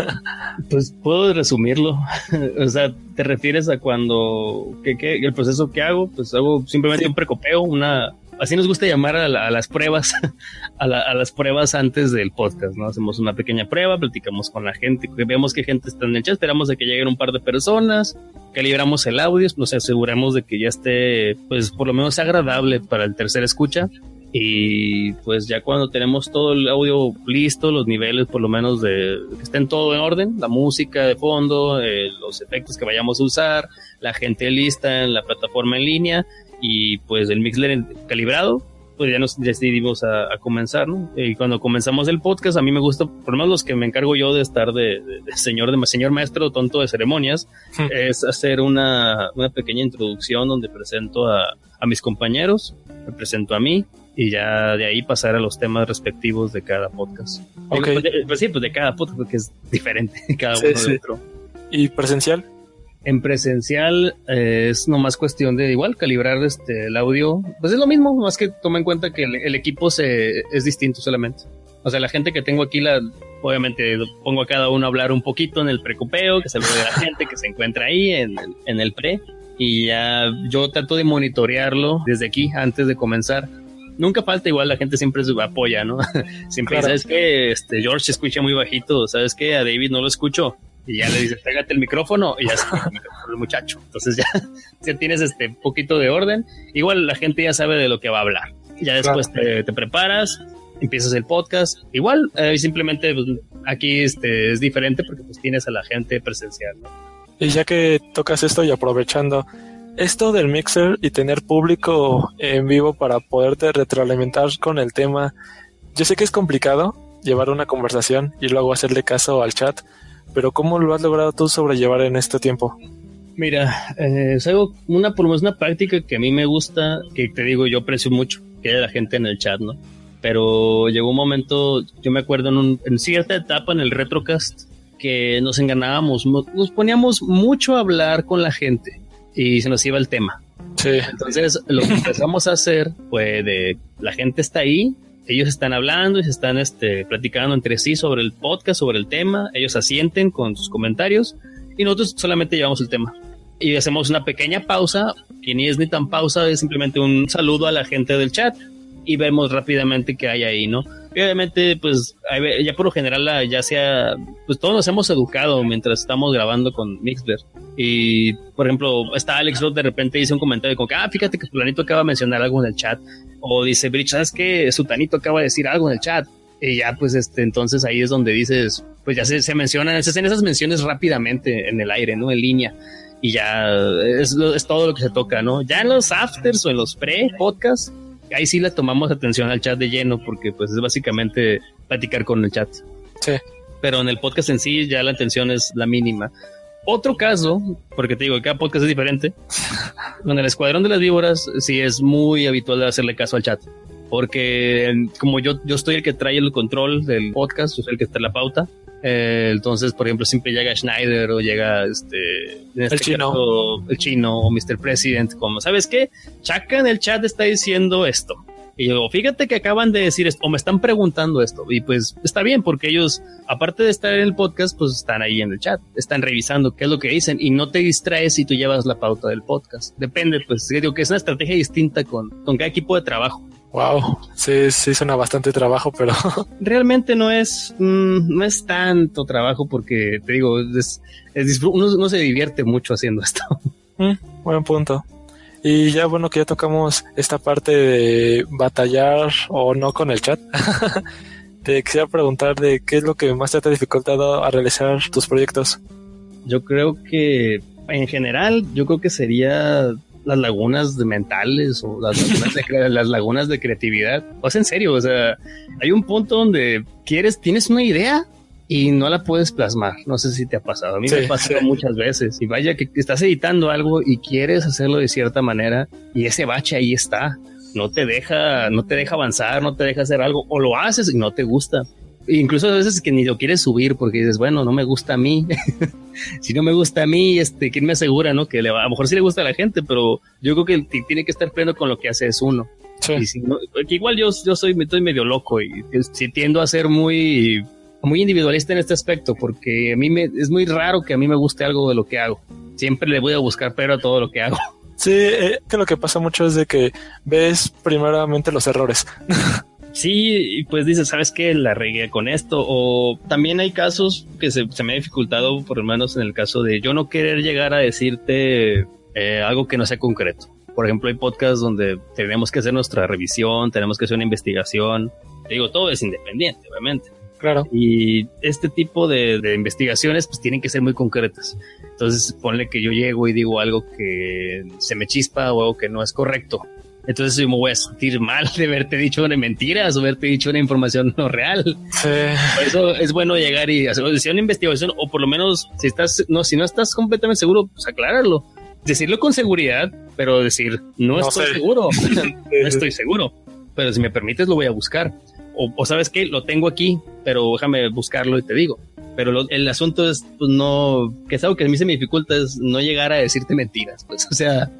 S3: (laughs)
S2: pues puedo resumirlo. (laughs) o sea, ¿te refieres a cuando, ¿qué, qué, el proceso que hago? Pues hago simplemente un precopeo, una, así nos gusta llamar a, las pruebas, (laughs) a, las pruebas antes del podcast, ¿no? Hacemos una pequeña prueba, platicamos con la gente, vemos que gente está en el chat, esperamos de que lleguen un par de personas, calibramos el audio, nos aseguramos de que ya esté, pues por lo menos agradable para el tercer escucha. Y pues ya cuando tenemos todo el audio listo, los niveles por lo menos de que estén todo en orden, la música de fondo, eh, los efectos que vayamos a usar, la gente lista en la plataforma en línea, y pues el Mixler calibrado, pues ya nos decidimos a, comenzar, ¿no? Y cuando comenzamos el podcast, a mí me gusta, por lo menos los que me encargo yo de estar de, señor, de señor maestro tonto de ceremonias, hmm. es hacer una, una, pequeña introducción donde presento a, a mis compañeros, me presento a mí, y ya de ahí pasar a los temas respectivos de cada podcast.
S3: Ok.
S2: Pues, pues, sí, pues de cada podcast, porque es diferente (laughs) cada uno de otro.
S3: ¿Y presencial?
S2: En presencial eh, es nomás cuestión de igual calibrar este el audio. Pues es lo mismo, más que toma en cuenta que el, equipo se, es distinto solamente. O sea, la gente que tengo aquí, la, obviamente pongo a cada uno a hablar un poquito en el precopeo, que se ve de la (laughs) gente que se encuentra ahí en, en el pre. Y ya yo trato de monitorearlo desde aquí antes de comenzar nunca falta igual la gente siempre se apoya, ¿no? (laughs) siempre sabes que este George se escucha muy bajito, sabes que a David no lo escucho, y ya le dices, pégate el micrófono y ya se (laughs) el muchacho. Entonces ya, (laughs) ya tienes este poquito de orden. Igual la gente ya sabe de lo que va a hablar. Ya después te, preparas, empiezas el podcast. Igual, eh, simplemente pues, aquí este, es diferente porque pues tienes a la gente presencial.
S3: Y ya que tocas esto y aprovechando, esto del mixer y tener público en vivo para poderte retroalimentar con el tema, yo sé que es complicado llevar una conversación y luego hacerle caso al chat, pero ¿cómo lo has logrado tú sobrellevar en este tiempo?
S2: Mira, eh, es algo, una, una práctica que a mí me gusta, que te digo, yo aprecio mucho, que la gente en el chat, ¿no? Pero llegó un momento, yo me acuerdo en, en cierta etapa en el retrocast, que nos enganábamos, nos poníamos mucho a hablar con la gente y se nos iba el tema.
S3: Sí.
S2: Entonces, lo que empezamos a hacer fue de la gente está ahí, ellos están hablando y se están este, platicando entre sí sobre el podcast, sobre el tema, ellos asienten con sus comentarios y nosotros solamente llevamos el tema. Y hacemos una pequeña pausa, que ni es ni tan pausa, es simplemente un saludo a la gente del chat y vemos rápidamente qué hay ahí, ¿no? Y obviamente, pues, ya por lo general, ya sea, pues todos nos hemos educado mientras estamos grabando con Mixler. Y, por ejemplo, está Alex Roth de repente dice un comentario como que, ah, fíjate que Fulanito acaba de mencionar algo en el chat. O dice, Bridge, ¿sabes qué? Sutanito acaba de decir algo en el chat. Y ya, pues, este, entonces ahí es donde dices, pues ya se, se mencionan, se hacen esas menciones rápidamente en el aire, ¿no? En línea. Y ya es, es todo lo que se toca, ¿no? Ya en los afters o en los pre-podcasts, ahí sí le tomamos atención al chat de lleno porque pues es básicamente platicar con el chat.
S3: Sí.
S2: Pero en el podcast en sí ya la atención es la mínima. Otro caso, porque te digo, cada podcast es diferente. (laughs) con el Escuadrón de las Víboras sí es muy habitual hacerle caso al chat. Porque como yo, yo estoy el que trae el control del podcast, yo soy el que está en la pauta, eh, entonces, por ejemplo, siempre llega Schneider o llega este, este
S3: el, chino.
S2: el chino o Mr. President, como, ¿sabes qué? Chaka en el chat está diciendo esto. Y yo, fíjate que acaban de decir esto, o me están preguntando esto. Y pues está bien, porque ellos, aparte de estar en el podcast, pues están ahí en el chat, están revisando qué es lo que dicen y no te distraes si tú llevas la pauta del podcast. Depende, pues digo que es una estrategia distinta con, con cada equipo de trabajo.
S3: Wow, sí, sí suena bastante trabajo, pero (laughs)
S2: realmente no es, mm, no es tanto trabajo porque te digo, es, uno, se divierte mucho haciendo esto. (laughs)
S3: Mm, buen punto. Y ya bueno que ya tocamos esta parte de batallar o no con el chat. (laughs) te quisiera preguntar de qué es lo que más te ha dificultado a realizar tus proyectos.
S2: Yo creo que en general, yo creo que sería las lagunas mentales o las lagunas, de, las lagunas de creatividad. O sea, en serio, o sea, hay un punto donde quieres, tienes una idea y no la puedes plasmar. No sé si te ha pasado. A mí me ha pasado muchas veces. Y vaya que estás editando algo y quieres hacerlo de cierta manera y ese bache ahí está. No te deja, no te deja avanzar, no te deja hacer algo o lo haces y no te gusta. Incluso a veces que ni lo quieres subir porque dices, bueno, no me gusta a mí. (laughs) si no me gusta a mí, este, ¿quién me asegura, no? Que le va, a lo mejor sí le gusta a la gente, pero yo creo que tiene que estar pleno con lo que hace es uno. Y si no, igual yo, yo soy, estoy medio loco y si tiendo a ser muy, muy individualista en este aspecto porque a mí me, es muy raro que a mí me guste algo de lo que hago. Siempre le voy a buscar pero a todo lo que hago.
S3: Sí, eh, que lo que pasa mucho es de que ves primeramente los errores. (laughs)
S2: sí, y pues dices, ¿sabes qué? La regué con esto. O también hay casos que se, me ha dificultado, por lo menos en el caso de yo no querer llegar a decirte eh, algo que no sea concreto. Por ejemplo, hay podcasts donde tenemos que hacer nuestra revisión, tenemos que hacer una investigación. Te digo, todo es independiente, obviamente.
S3: Claro.
S2: Y este tipo de, de, investigaciones pues tienen que ser muy concretas. Entonces ponle que yo llego y digo algo que se me chispa o algo que no es correcto entonces yo me voy a sentir mal de haberte dicho una mentiras o haberte dicho una información no real. Sí. Por eso es bueno llegar y hacer una investigación o por lo menos si estás, no, si no estás completamente seguro, pues aclararlo. Decirlo con seguridad, pero decir, no, estoy seguro, (laughs) no estoy seguro, pero si me permites lo voy a buscar. O, sabes qué, lo tengo aquí, pero déjame buscarlo y te digo. Pero el asunto es, pues no, que es algo que a mí se me dificulta, es no llegar a decirte mentiras. Pues, (laughs) o sea,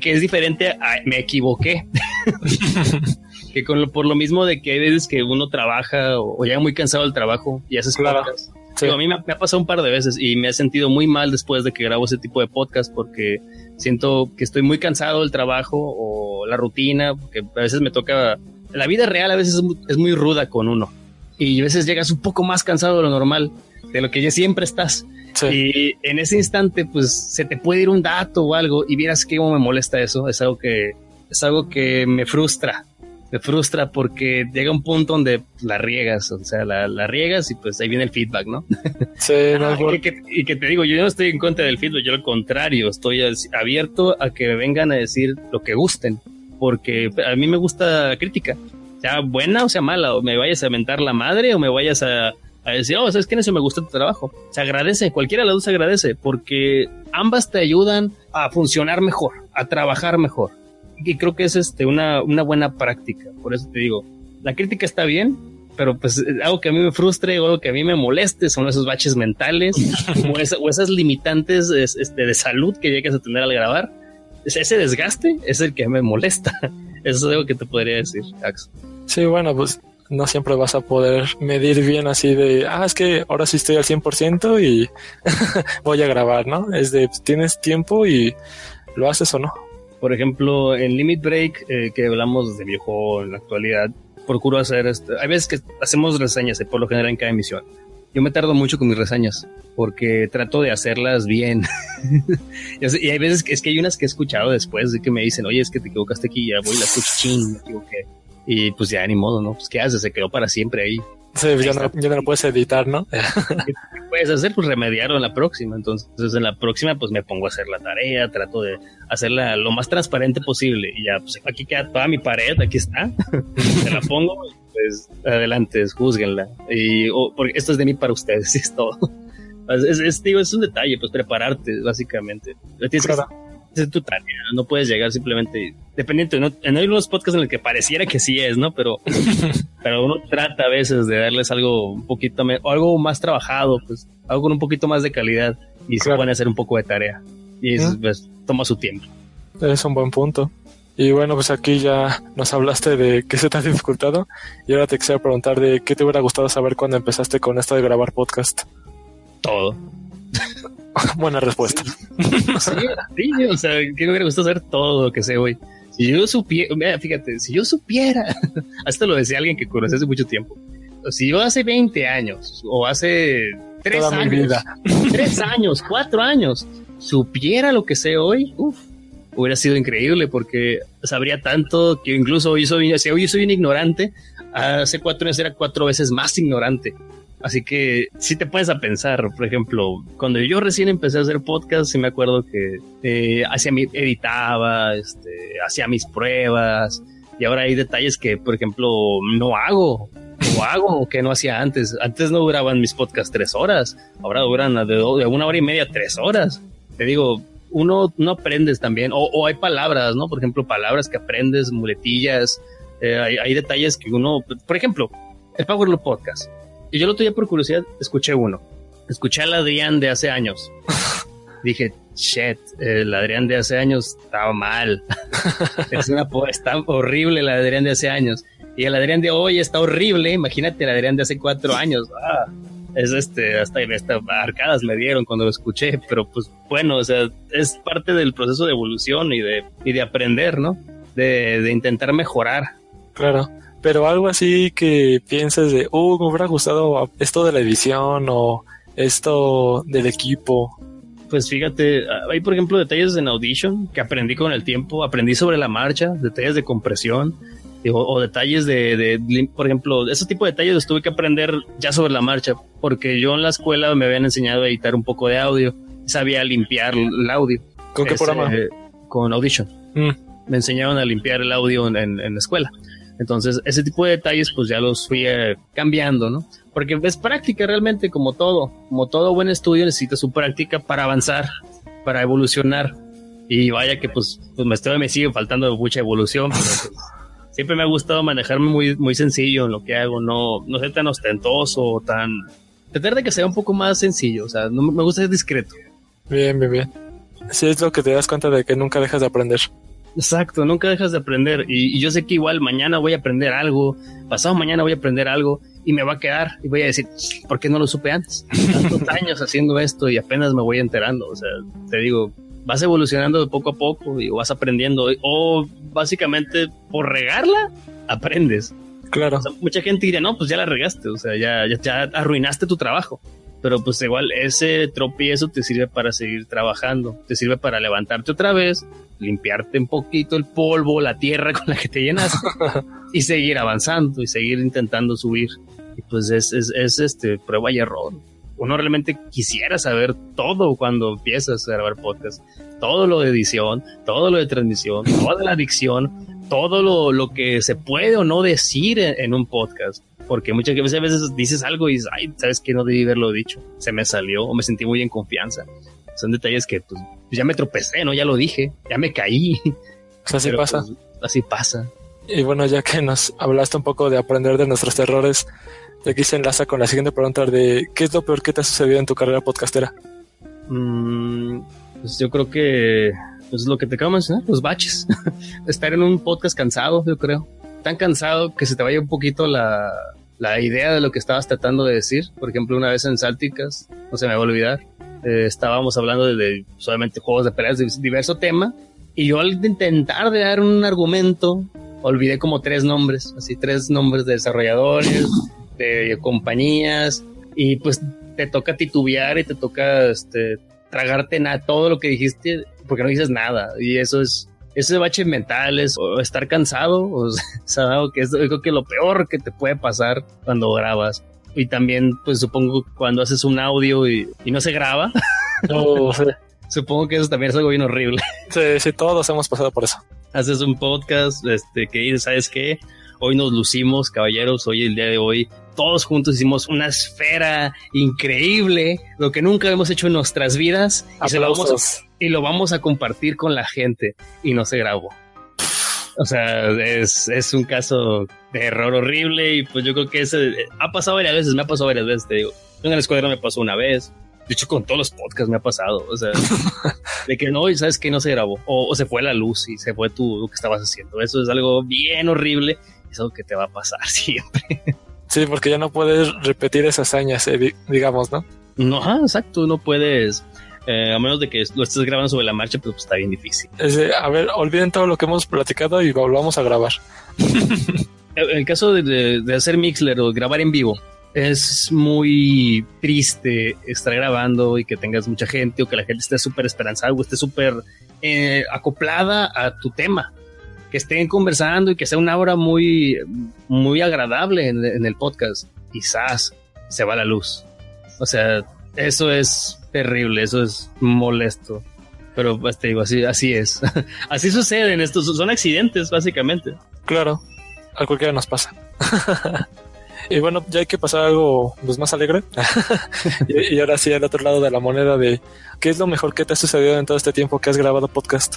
S2: que es diferente a me equivoqué. (laughs) que con lo, por lo mismo de que hay veces que uno trabaja o, llega muy cansado del trabajo y haces claro. a mí me, ha pasado un par de veces y me he sentido muy mal después de que grabo ese tipo de podcast porque siento que estoy muy cansado del trabajo o la rutina, porque a veces me toca, la vida real a veces es muy ruda con uno y a veces llegas un poco más cansado de lo normal, de lo que ya siempre estás. Y en ese instante, pues se te puede ir un dato o algo y vieras que me molesta eso. Es algo que es algo que me frustra. Me frustra porque llega un punto donde la riegas, o sea, la, riegas y pues ahí viene el feedback, ¿no? (laughs) Sí, no, y, que, y, que, te digo, yo no estoy en contra del feedback, yo al contrario, estoy abierto a que vengan a decir lo que gusten, porque a mí me gusta la crítica, sea buena o sea mala, o me vayas a mentar la madre o me vayas a, a decir, oh, ¿sabes qué? Eso me gusta tu trabajo. Se agradece, cualquiera de las dos se agradece, porque ambas te ayudan a funcionar mejor, a trabajar mejor. Y creo que es este, una, una buena práctica. Por eso te digo, la crítica está bien, pero pues algo que a mí me frustre o algo que a mí me moleste son esos baches mentales (laughs) o, esas limitantes este, de salud que llegas a tener al grabar. Ese desgaste es el que me molesta. (laughs) Eso es algo que te podría decir, Ax.
S3: Sí, bueno, pues no siempre vas a poder medir bien así de, ah, es que ahora sí estoy al 100% y (laughs) voy a grabar, ¿no? Es de, pues, tienes tiempo y lo haces o no.
S2: Por ejemplo, en Limit Break, eh, que hablamos de viejo en la actualidad, procuro hacer, esto. hay veces que hacemos reseñas, eh, por lo general en cada emisión. Yo me tardo mucho con mis reseñas porque trato de hacerlas bien. (laughs) y hay veces que es que hay unas que he escuchado después de que me dicen, oye, es que te equivocaste aquí, ya voy, la escucho. Y pues ya ni modo, ¿no? Pues qué haces, se quedó para siempre ahí.
S3: Sí, ya no, ya no, lo puedes editar, ¿no?
S2: ¿Qué (laughs) puedes hacer? Pues remediarlo en la próxima. Entonces, en la próxima, pues me pongo a hacer la tarea, trato de hacerla lo más transparente posible. Y ya, pues aquí queda toda mi pared, aquí está. (laughs) Se la pongo y pues adelante, juzguenla. Y porque esto es de mí para ustedes, (laughs) y es todo. Es, es, digo, es un detalle, pues prepararte, básicamente. Tienes que es tu tarea, no puedes llegar simplemente, dependiente, ¿no? En hay unos podcasts en el que pareciera que sí es, ¿no? Pero, (laughs) pero uno trata a veces de darles algo un poquito, o algo más trabajado, pues, algo con un poquito más de calidad y se pueden hacer un poco de tarea. Y pues, toma su tiempo.
S3: Es un buen punto. Y bueno, pues aquí ya nos hablaste de qué se te ha dificultado y ahora te quisiera preguntar de qué te hubiera gustado saber cuando empezaste con esto de grabar podcast.
S2: Todo. (laughs)
S3: Buena respuesta.
S2: Sí, o sea, que me hubiera gustado saber todo lo que sé hoy. Si yo supiera, fíjate, si yo supiera, (laughs) hasta lo decía alguien que conocí hace mucho tiempo. Si yo hace 20 años o hace 3 años, 3 (laughs) años, 4 años, supiera lo que sé hoy, uf, hubiera sido increíble porque sabría tanto que incluso hoy soy, si hoy soy un ignorante, hace 4 años era cuatro veces más ignorante. Así que si te pones a pensar, por ejemplo, cuando yo recién empecé a hacer podcast, sí me acuerdo que eh, hacía mi, editaba, este, hacía mis pruebas y ahora hay detalles que, por ejemplo, no hago o hago que no hacía antes. Antes no duraban mis podcasts tres horas, ahora duran de, una hora y media tres horas. Te digo, uno no aprendes también, o, hay palabras, ¿no? Por ejemplo, palabras que aprendes, muletillas, eh, hay, detalles que uno, por ejemplo, el Power Podcast Y yo lo tuve por curiosidad, escuché uno. Escuché al Adrián de hace años. (laughs) Dije, shit, el Adrián de hace años estaba mal. (laughs) es una está horrible el Adrián de hace años. Y el Adrián de hoy está horrible. Imagínate el Adrián de hace cuatro años. Ah, es este, hasta, hasta arcadas me dieron cuando lo escuché. Pero pues bueno, o sea, es parte del proceso de evolución y de, y de aprender, ¿no? De, de intentar mejorar.
S3: Claro pero algo así que pienses de, uh, me hubiera gustado esto de la edición o esto del equipo
S2: pues fíjate, hay por ejemplo detalles en Audition que aprendí con el tiempo, aprendí sobre la marcha, detalles de compresión o, detalles de, por ejemplo, ese tipo de detalles los tuve que aprender ya sobre la marcha, porque yo en la escuela me habían enseñado a editar un poco de audio, sabía limpiar el audio.
S3: ¿Con qué programa?
S2: con Audition. Mm. Me enseñaron a limpiar el audio en, la escuela. Entonces, ese tipo de detalles, pues ya los fui eh, cambiando, ¿no? porque es práctica realmente como todo, como todo buen estudio necesita su práctica para avanzar, para evolucionar. Y vaya que pues, pues me, estoy, me sigue faltando mucha evolución, pero pues, siempre me ha gustado manejarme muy, muy sencillo en lo que hago, no, no ser tan ostentoso tan... Tratar de que sea un poco más sencillo, o sea, no, me gusta ser discreto.
S3: Bien, bien, bien. Sí es lo que te das cuenta de que nunca dejas de aprender.
S2: Exacto, nunca dejas de aprender. Y, y, yo sé que igual mañana voy a aprender algo, pasado mañana voy a aprender algo y me va a quedar y voy a decir, ¿por qué no lo supe antes? Tantos (laughs) años haciendo esto y apenas me voy enterando. O sea, te digo, vas evolucionando de poco a poco y vas aprendiendo. O básicamente por regarla, aprendes.
S3: Claro.
S2: mucha gente diría, no, pues ya la regaste, o sea, ya, ya, ya arruinaste tu trabajo pero pues igual ese tropiezo te sirve para seguir trabajando, te sirve para levantarte otra vez, limpiarte un poquito el polvo, la tierra con la que te llenas (laughs) y seguir avanzando y seguir intentando subir. Y pues es, es, es este prueba y error. Uno realmente quisiera saber todo cuando empiezas a grabar podcast. Todo lo de edición, todo lo de transmisión, toda la dicción, todo lo, lo que se puede o no decir en un podcast porque muchas veces dices algo y dices, ay, sabes que no debí haberlo dicho, se me salió o me sentí muy en confianza. Son detalles que pues, ya me tropecé, ¿no? Ya lo dije, ya me caí.
S3: Pues así pasa. Pues,
S2: así pasa.
S3: Y bueno, ya que nos hablaste un poco de aprender de nuestros errores, de aquí se enlaza con la siguiente pregunta de ¿qué es lo peor que te ha sucedido en tu carrera podcastera?
S2: Mm, pues yo creo que pues lo que te acabo de mencionar, los baches. (laughs) Estar en un podcast cansado, yo creo tan cansado que se te vaya un poquito la, la idea de lo que estabas tratando de decir. Por ejemplo, una vez en Salticas, no se me va a olvidar, eh, estábamos hablando de, solamente juegos de peleas de diverso tema y yo al intentar de dar un argumento olvidé como tres nombres, así tres nombres de desarrolladores, de compañías y pues te toca titubear y te toca este, tragarte nada, todo lo que dijiste porque no dices nada y eso es ese bache mental es o estar cansado, o (laughs) sea, que es creo que lo peor que te puede pasar cuando grabas. Y también, pues supongo cuando haces un audio y, no se graba. (laughs) supongo que eso también es algo bien horrible.
S3: Sí, sí, todos hemos pasado por eso.
S2: Haces un podcast, este, que dices, ¿sabes qué? Hoy nos lucimos, caballeros, hoy el día de hoy todos juntos hicimos una esfera increíble, lo que nunca hemos hecho en nuestras vidas. Y, lo vamos, y lo vamos a compartir con la gente. Y no se grabó. O sea, es, es un caso de error horrible y pues yo creo que ese ha pasado varias veces, me ha pasado varias veces, te digo. En la escuadra me pasó una vez, de hecho con todos los podcasts me ha pasado, o sea, (laughs) de que no, y sabes que no se grabó, o, o, se fue la luz y se fue tú lo que estabas haciendo. Eso es algo bien horrible, es algo que te va a pasar (laughs) siempre.
S3: Sí, porque ya no puedes repetir esas hazañas, eh, digamos, ¿no?
S2: No, exacto, no puedes. Eh, a menos de que lo estés grabando sobre la marcha, pero pues está bien difícil.
S3: a ver, olviden todo lo que hemos platicado y volvamos a grabar. (laughs)
S2: el, caso de, hacer Mixler o grabar en vivo es muy triste estar grabando y que tengas mucha gente o que la gente esté súper esperanzada o esté súper eh, acoplada a tu tema que estén conversando y que sea una hora muy, muy agradable en, el podcast. Quizás se va la luz. O sea, eso es terrible, eso es molesto. Pero pues te digo, así, así es. (laughs) así suceden estos, son accidentes básicamente.
S3: Claro, a cualquiera nos pasa. (laughs) y bueno, ya hay que pasar algo pues, más alegre. (laughs) y, y, ahora sí, al otro lado de la moneda de qué es lo mejor que te ha sucedido en todo este tiempo que has grabado podcast.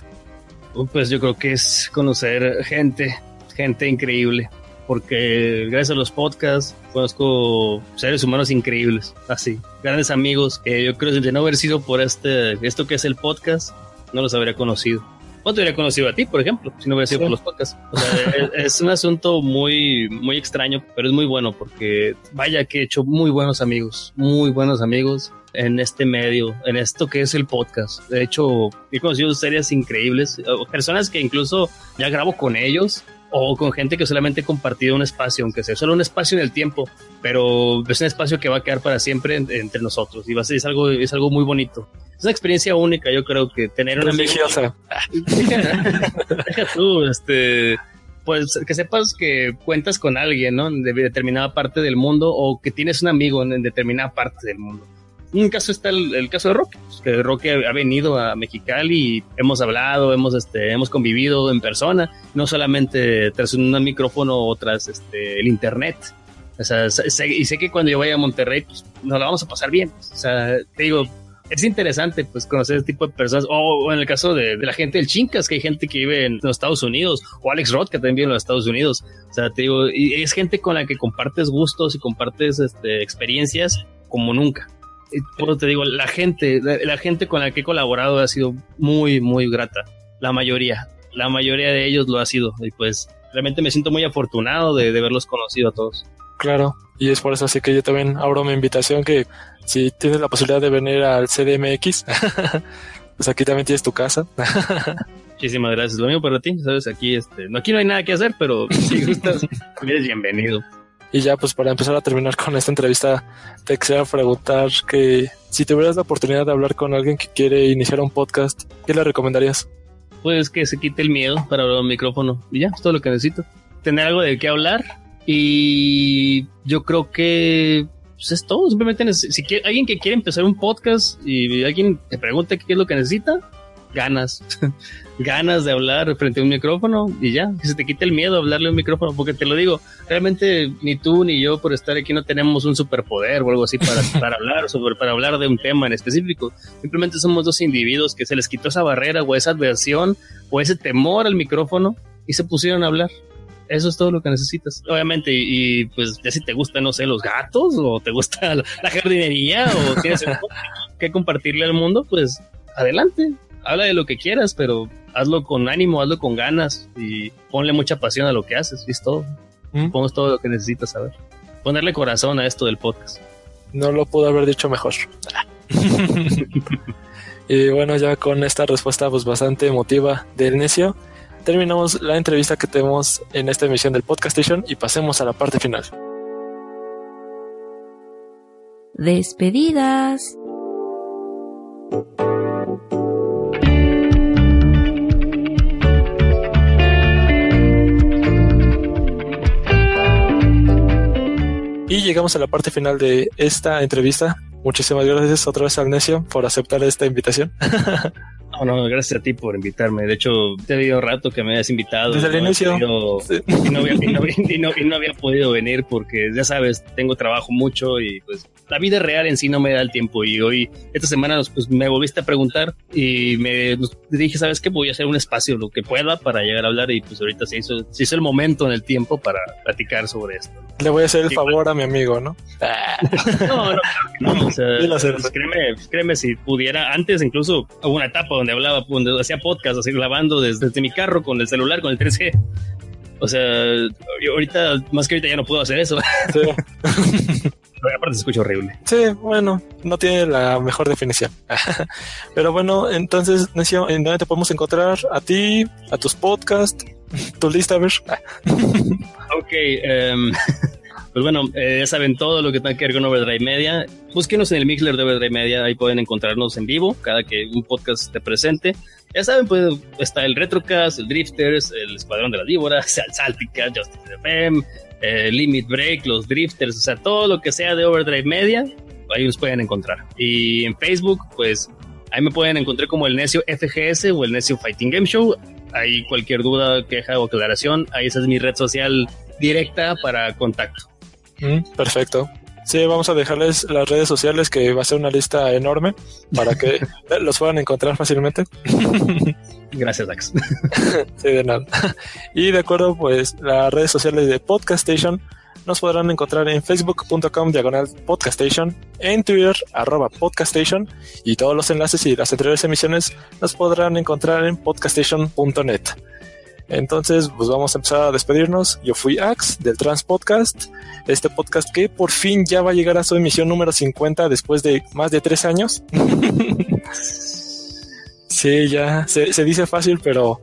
S2: Pues yo creo que es conocer gente, gente increíble. Porque gracias a los podcasts conozco seres humanos increíbles, así, grandes amigos que yo creo que de no haber sido por este, esto que es el podcast, no los habría conocido. No te hubiera conocido a ti, por ejemplo, si no hubiera sido por los podcasts. O sea, (laughs) es, es, un asunto muy, muy extraño, pero es muy bueno porque vaya que he hecho muy buenos amigos, muy buenos amigos en este medio, en esto que es el podcast. De hecho, he conocido series increíbles, personas que incluso ya grabo con ellos o con gente que solamente he compartido un espacio, aunque sea solo un espacio en el tiempo, pero es un espacio que va a quedar para siempre entre nosotros y va a ser es algo, es algo muy bonito. Es una experiencia única, yo creo que tener una
S3: religiosa.
S2: Deja (laughs) tú, este, pues que sepas que cuentas con alguien, ¿no? De determinada parte del mundo o que tienes un amigo en determinada parte del mundo un caso está el, caso de Roque, que Roque ha venido a Mexicali y hemos hablado, hemos, este, hemos convivido en persona, no solamente tras un micrófono o tras este, el internet. O sea, y sé que cuando yo vaya a Monterrey, pues nos la vamos a pasar bien. O sea, te digo, es interesante pues conocer este tipo de personas o, en el caso de, la gente del Chincas que hay gente que vive en los Estados Unidos o Alex Roth que también vive en los Estados Unidos o sea te digo y es gente con la que compartes gustos y compartes este, experiencias como nunca pues te digo, la gente, la, gente con la que he colaborado ha sido muy, muy grata. La mayoría, la mayoría de ellos lo ha sido. Y pues realmente me siento muy afortunado de, de verlos conocido a todos.
S3: Claro, y es por eso así que yo también abro mi invitación que si tienes la posibilidad de venir al CDMX, (laughs) pues aquí también tienes tu casa. (laughs)
S2: Muchísimas gracias. Lo mismo para ti, sabes, aquí este, no aquí no hay nada que hacer, pero si gustas, (laughs) eres bienvenido.
S3: Y ya, pues para empezar a terminar con esta entrevista, te quisiera preguntar que si tuvieras la oportunidad de hablar con alguien que quiere iniciar un podcast, ¿qué le recomendarías?
S2: Pues que se quite el miedo para hablar un micrófono. Y ya, es todo lo que necesito. Tener algo de qué hablar. Y yo creo que pues es todo. Simplemente si quiere, alguien que quiere empezar un podcast y alguien te pregunta qué es lo que necesita, ganas. (laughs) ganas de hablar frente a un micrófono y ya, que se te quite el miedo a hablarle a un micrófono, porque te lo digo, realmente ni tú ni yo por estar aquí no tenemos un superpoder o algo así para, (laughs) para hablar sobre, para hablar de un tema en específico. Simplemente somos dos individuos que se les quitó esa barrera o esa adversión o ese temor al micrófono y se pusieron a hablar. Eso es todo lo que necesitas. Obviamente, y, pues ya si te gustan, no sé, los gatos o te gusta la, (laughs) la jardinería o tienes que compartirle al mundo, pues adelante, habla de lo que quieras, pero hazlo con ánimo, hazlo con ganas y ponle mucha pasión a lo que haces, es todo. ¿Mm? todo lo que necesitas saber. Ponerle corazón a esto del podcast.
S3: No lo pudo haber dicho mejor. (laughs) y bueno, ya con esta respuesta pues bastante emotiva del necio, terminamos la entrevista que tenemos en esta emisión del Podcast Station y pasemos a la parte final.
S1: Despedidas.
S3: Y llegamos a la parte final de esta entrevista. Muchísimas gracias otra vez al Necio por aceptar esta invitación. (laughs)
S2: No, no, gracias a ti por invitarme. De hecho, te había rato que me hayas invitado.
S3: Desde el inicio.
S2: y, no había, podido venir porque, ya sabes, tengo trabajo mucho y pues la vida real en sí no me da el tiempo. Y hoy, esta semana, pues me volviste a preguntar y me pues, dije, ¿sabes qué? Voy a hacer un espacio, lo que pueda, para llegar a hablar. Y pues ahorita se hizo, se hizo el momento en el tiempo para platicar sobre esto.
S3: Le voy a hacer el favor a mi amigo, ¿no?
S2: no, no, no. O sea, (laughs) pues, créeme, créeme, si pudiera, antes incluso hubo una etapa donde hablaba, donde hacía podcast, así grabando desde, mi carro con el celular, con el 3G. O sea, yo ahorita, más que ahorita ya no puedo hacer eso. Sí. (laughs) aparte se escucha horrible.
S3: Sí, bueno, no tiene la mejor definición. (laughs) Pero bueno, entonces, Necio, ¿en dónde te podemos encontrar? A ti, a tus podcasts, tu lista, a ver.
S2: ok, um, (laughs) pues bueno, eh, ya saben todo lo que tenga que ver con Overdrive Media. Búsquenos en el Mixler de Overdrive Media, ahí pueden encontrarnos en vivo cada que un podcast esté presente. Ya saben, pues está el Retrocast, el Drifters, el Escuadrón de las Víboras, (laughs) el Saltica, Justice FM, eh, Limit Break, los Drifters, o sea, todo lo que sea de Overdrive Media, ahí nos pueden encontrar. Y en Facebook, pues ahí me pueden encontrar como el Necio FGS o el Necio Fighting Game Show. Ahí cualquier duda, queja o aclaración, ahí esa es mi red social directa para contacto.
S3: Mm, perfecto. Sí, vamos a dejarles las redes sociales que va a ser una lista enorme para que (laughs) los puedan encontrar fácilmente. (laughs)
S2: Gracias, Dax. (laughs)
S3: sí, de nada. Y de acuerdo, pues las redes sociales de Podcast Station nos podrán encontrar en facebook.com diagonal podcastation, en Twitter arroba podcastation y todos los enlaces y las anteriores emisiones los podrán encontrar en podcastation.net. Entonces, pues vamos a empezar a despedirnos. Yo fui Ax del Trans Podcast, este podcast que por fin ya va a llegar a su emisión número 50 después de más de tres años. (laughs) sí, ya se, dice fácil, pero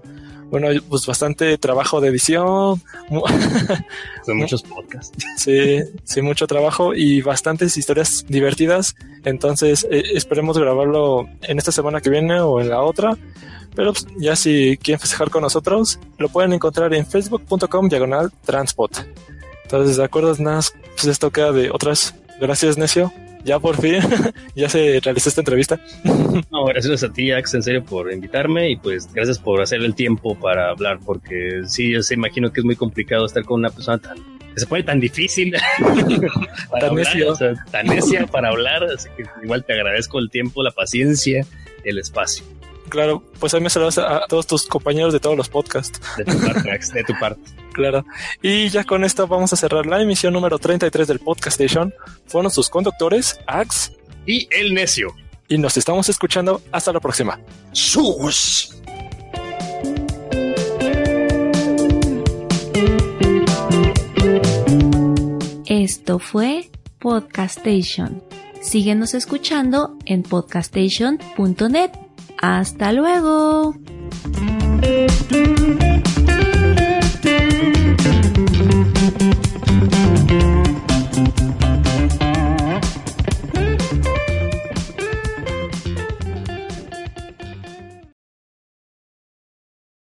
S3: bueno, pues bastante trabajo de edición.
S2: Son (laughs) muchos podcasts.
S3: Sí, sí, mucho trabajo y bastantes historias divertidas. Entonces, eh, esperemos grabarlo en esta semana que viene o en la otra. Pero pues, ya si quieren festejar con nosotros, lo pueden encontrar en facebook.com diagonal transport. Entonces, de acuerdo, nada, pues esto queda de otras. Gracias, Necio. Ya por fin, (laughs) ya se realizó esta entrevista. (laughs)
S2: No, gracias a ti, Ax, en serio, por invitarme y pues gracias por hacer el tiempo para hablar, porque sí, yo se imagino que es muy complicado estar con una persona tan que se pone tan difícil (laughs) para tan, hablar, tan necia para hablar, así que igual te agradezco el tiempo, la paciencia, el espacio.
S3: Claro, pues ahí me saludas a todos tus compañeros de todos los podcasts.
S2: De tu parte, de tu parte.
S3: Claro. Y ya con esto vamos a cerrar la emisión número 33 del Podcast Station. Fueron sus conductores, Ax
S2: y El Necio.
S3: Y nos estamos escuchando. Hasta la próxima. ¡Sus!
S1: Esto fue Podcast Station. Síguenos escuchando en podcastation.net. Hasta luego.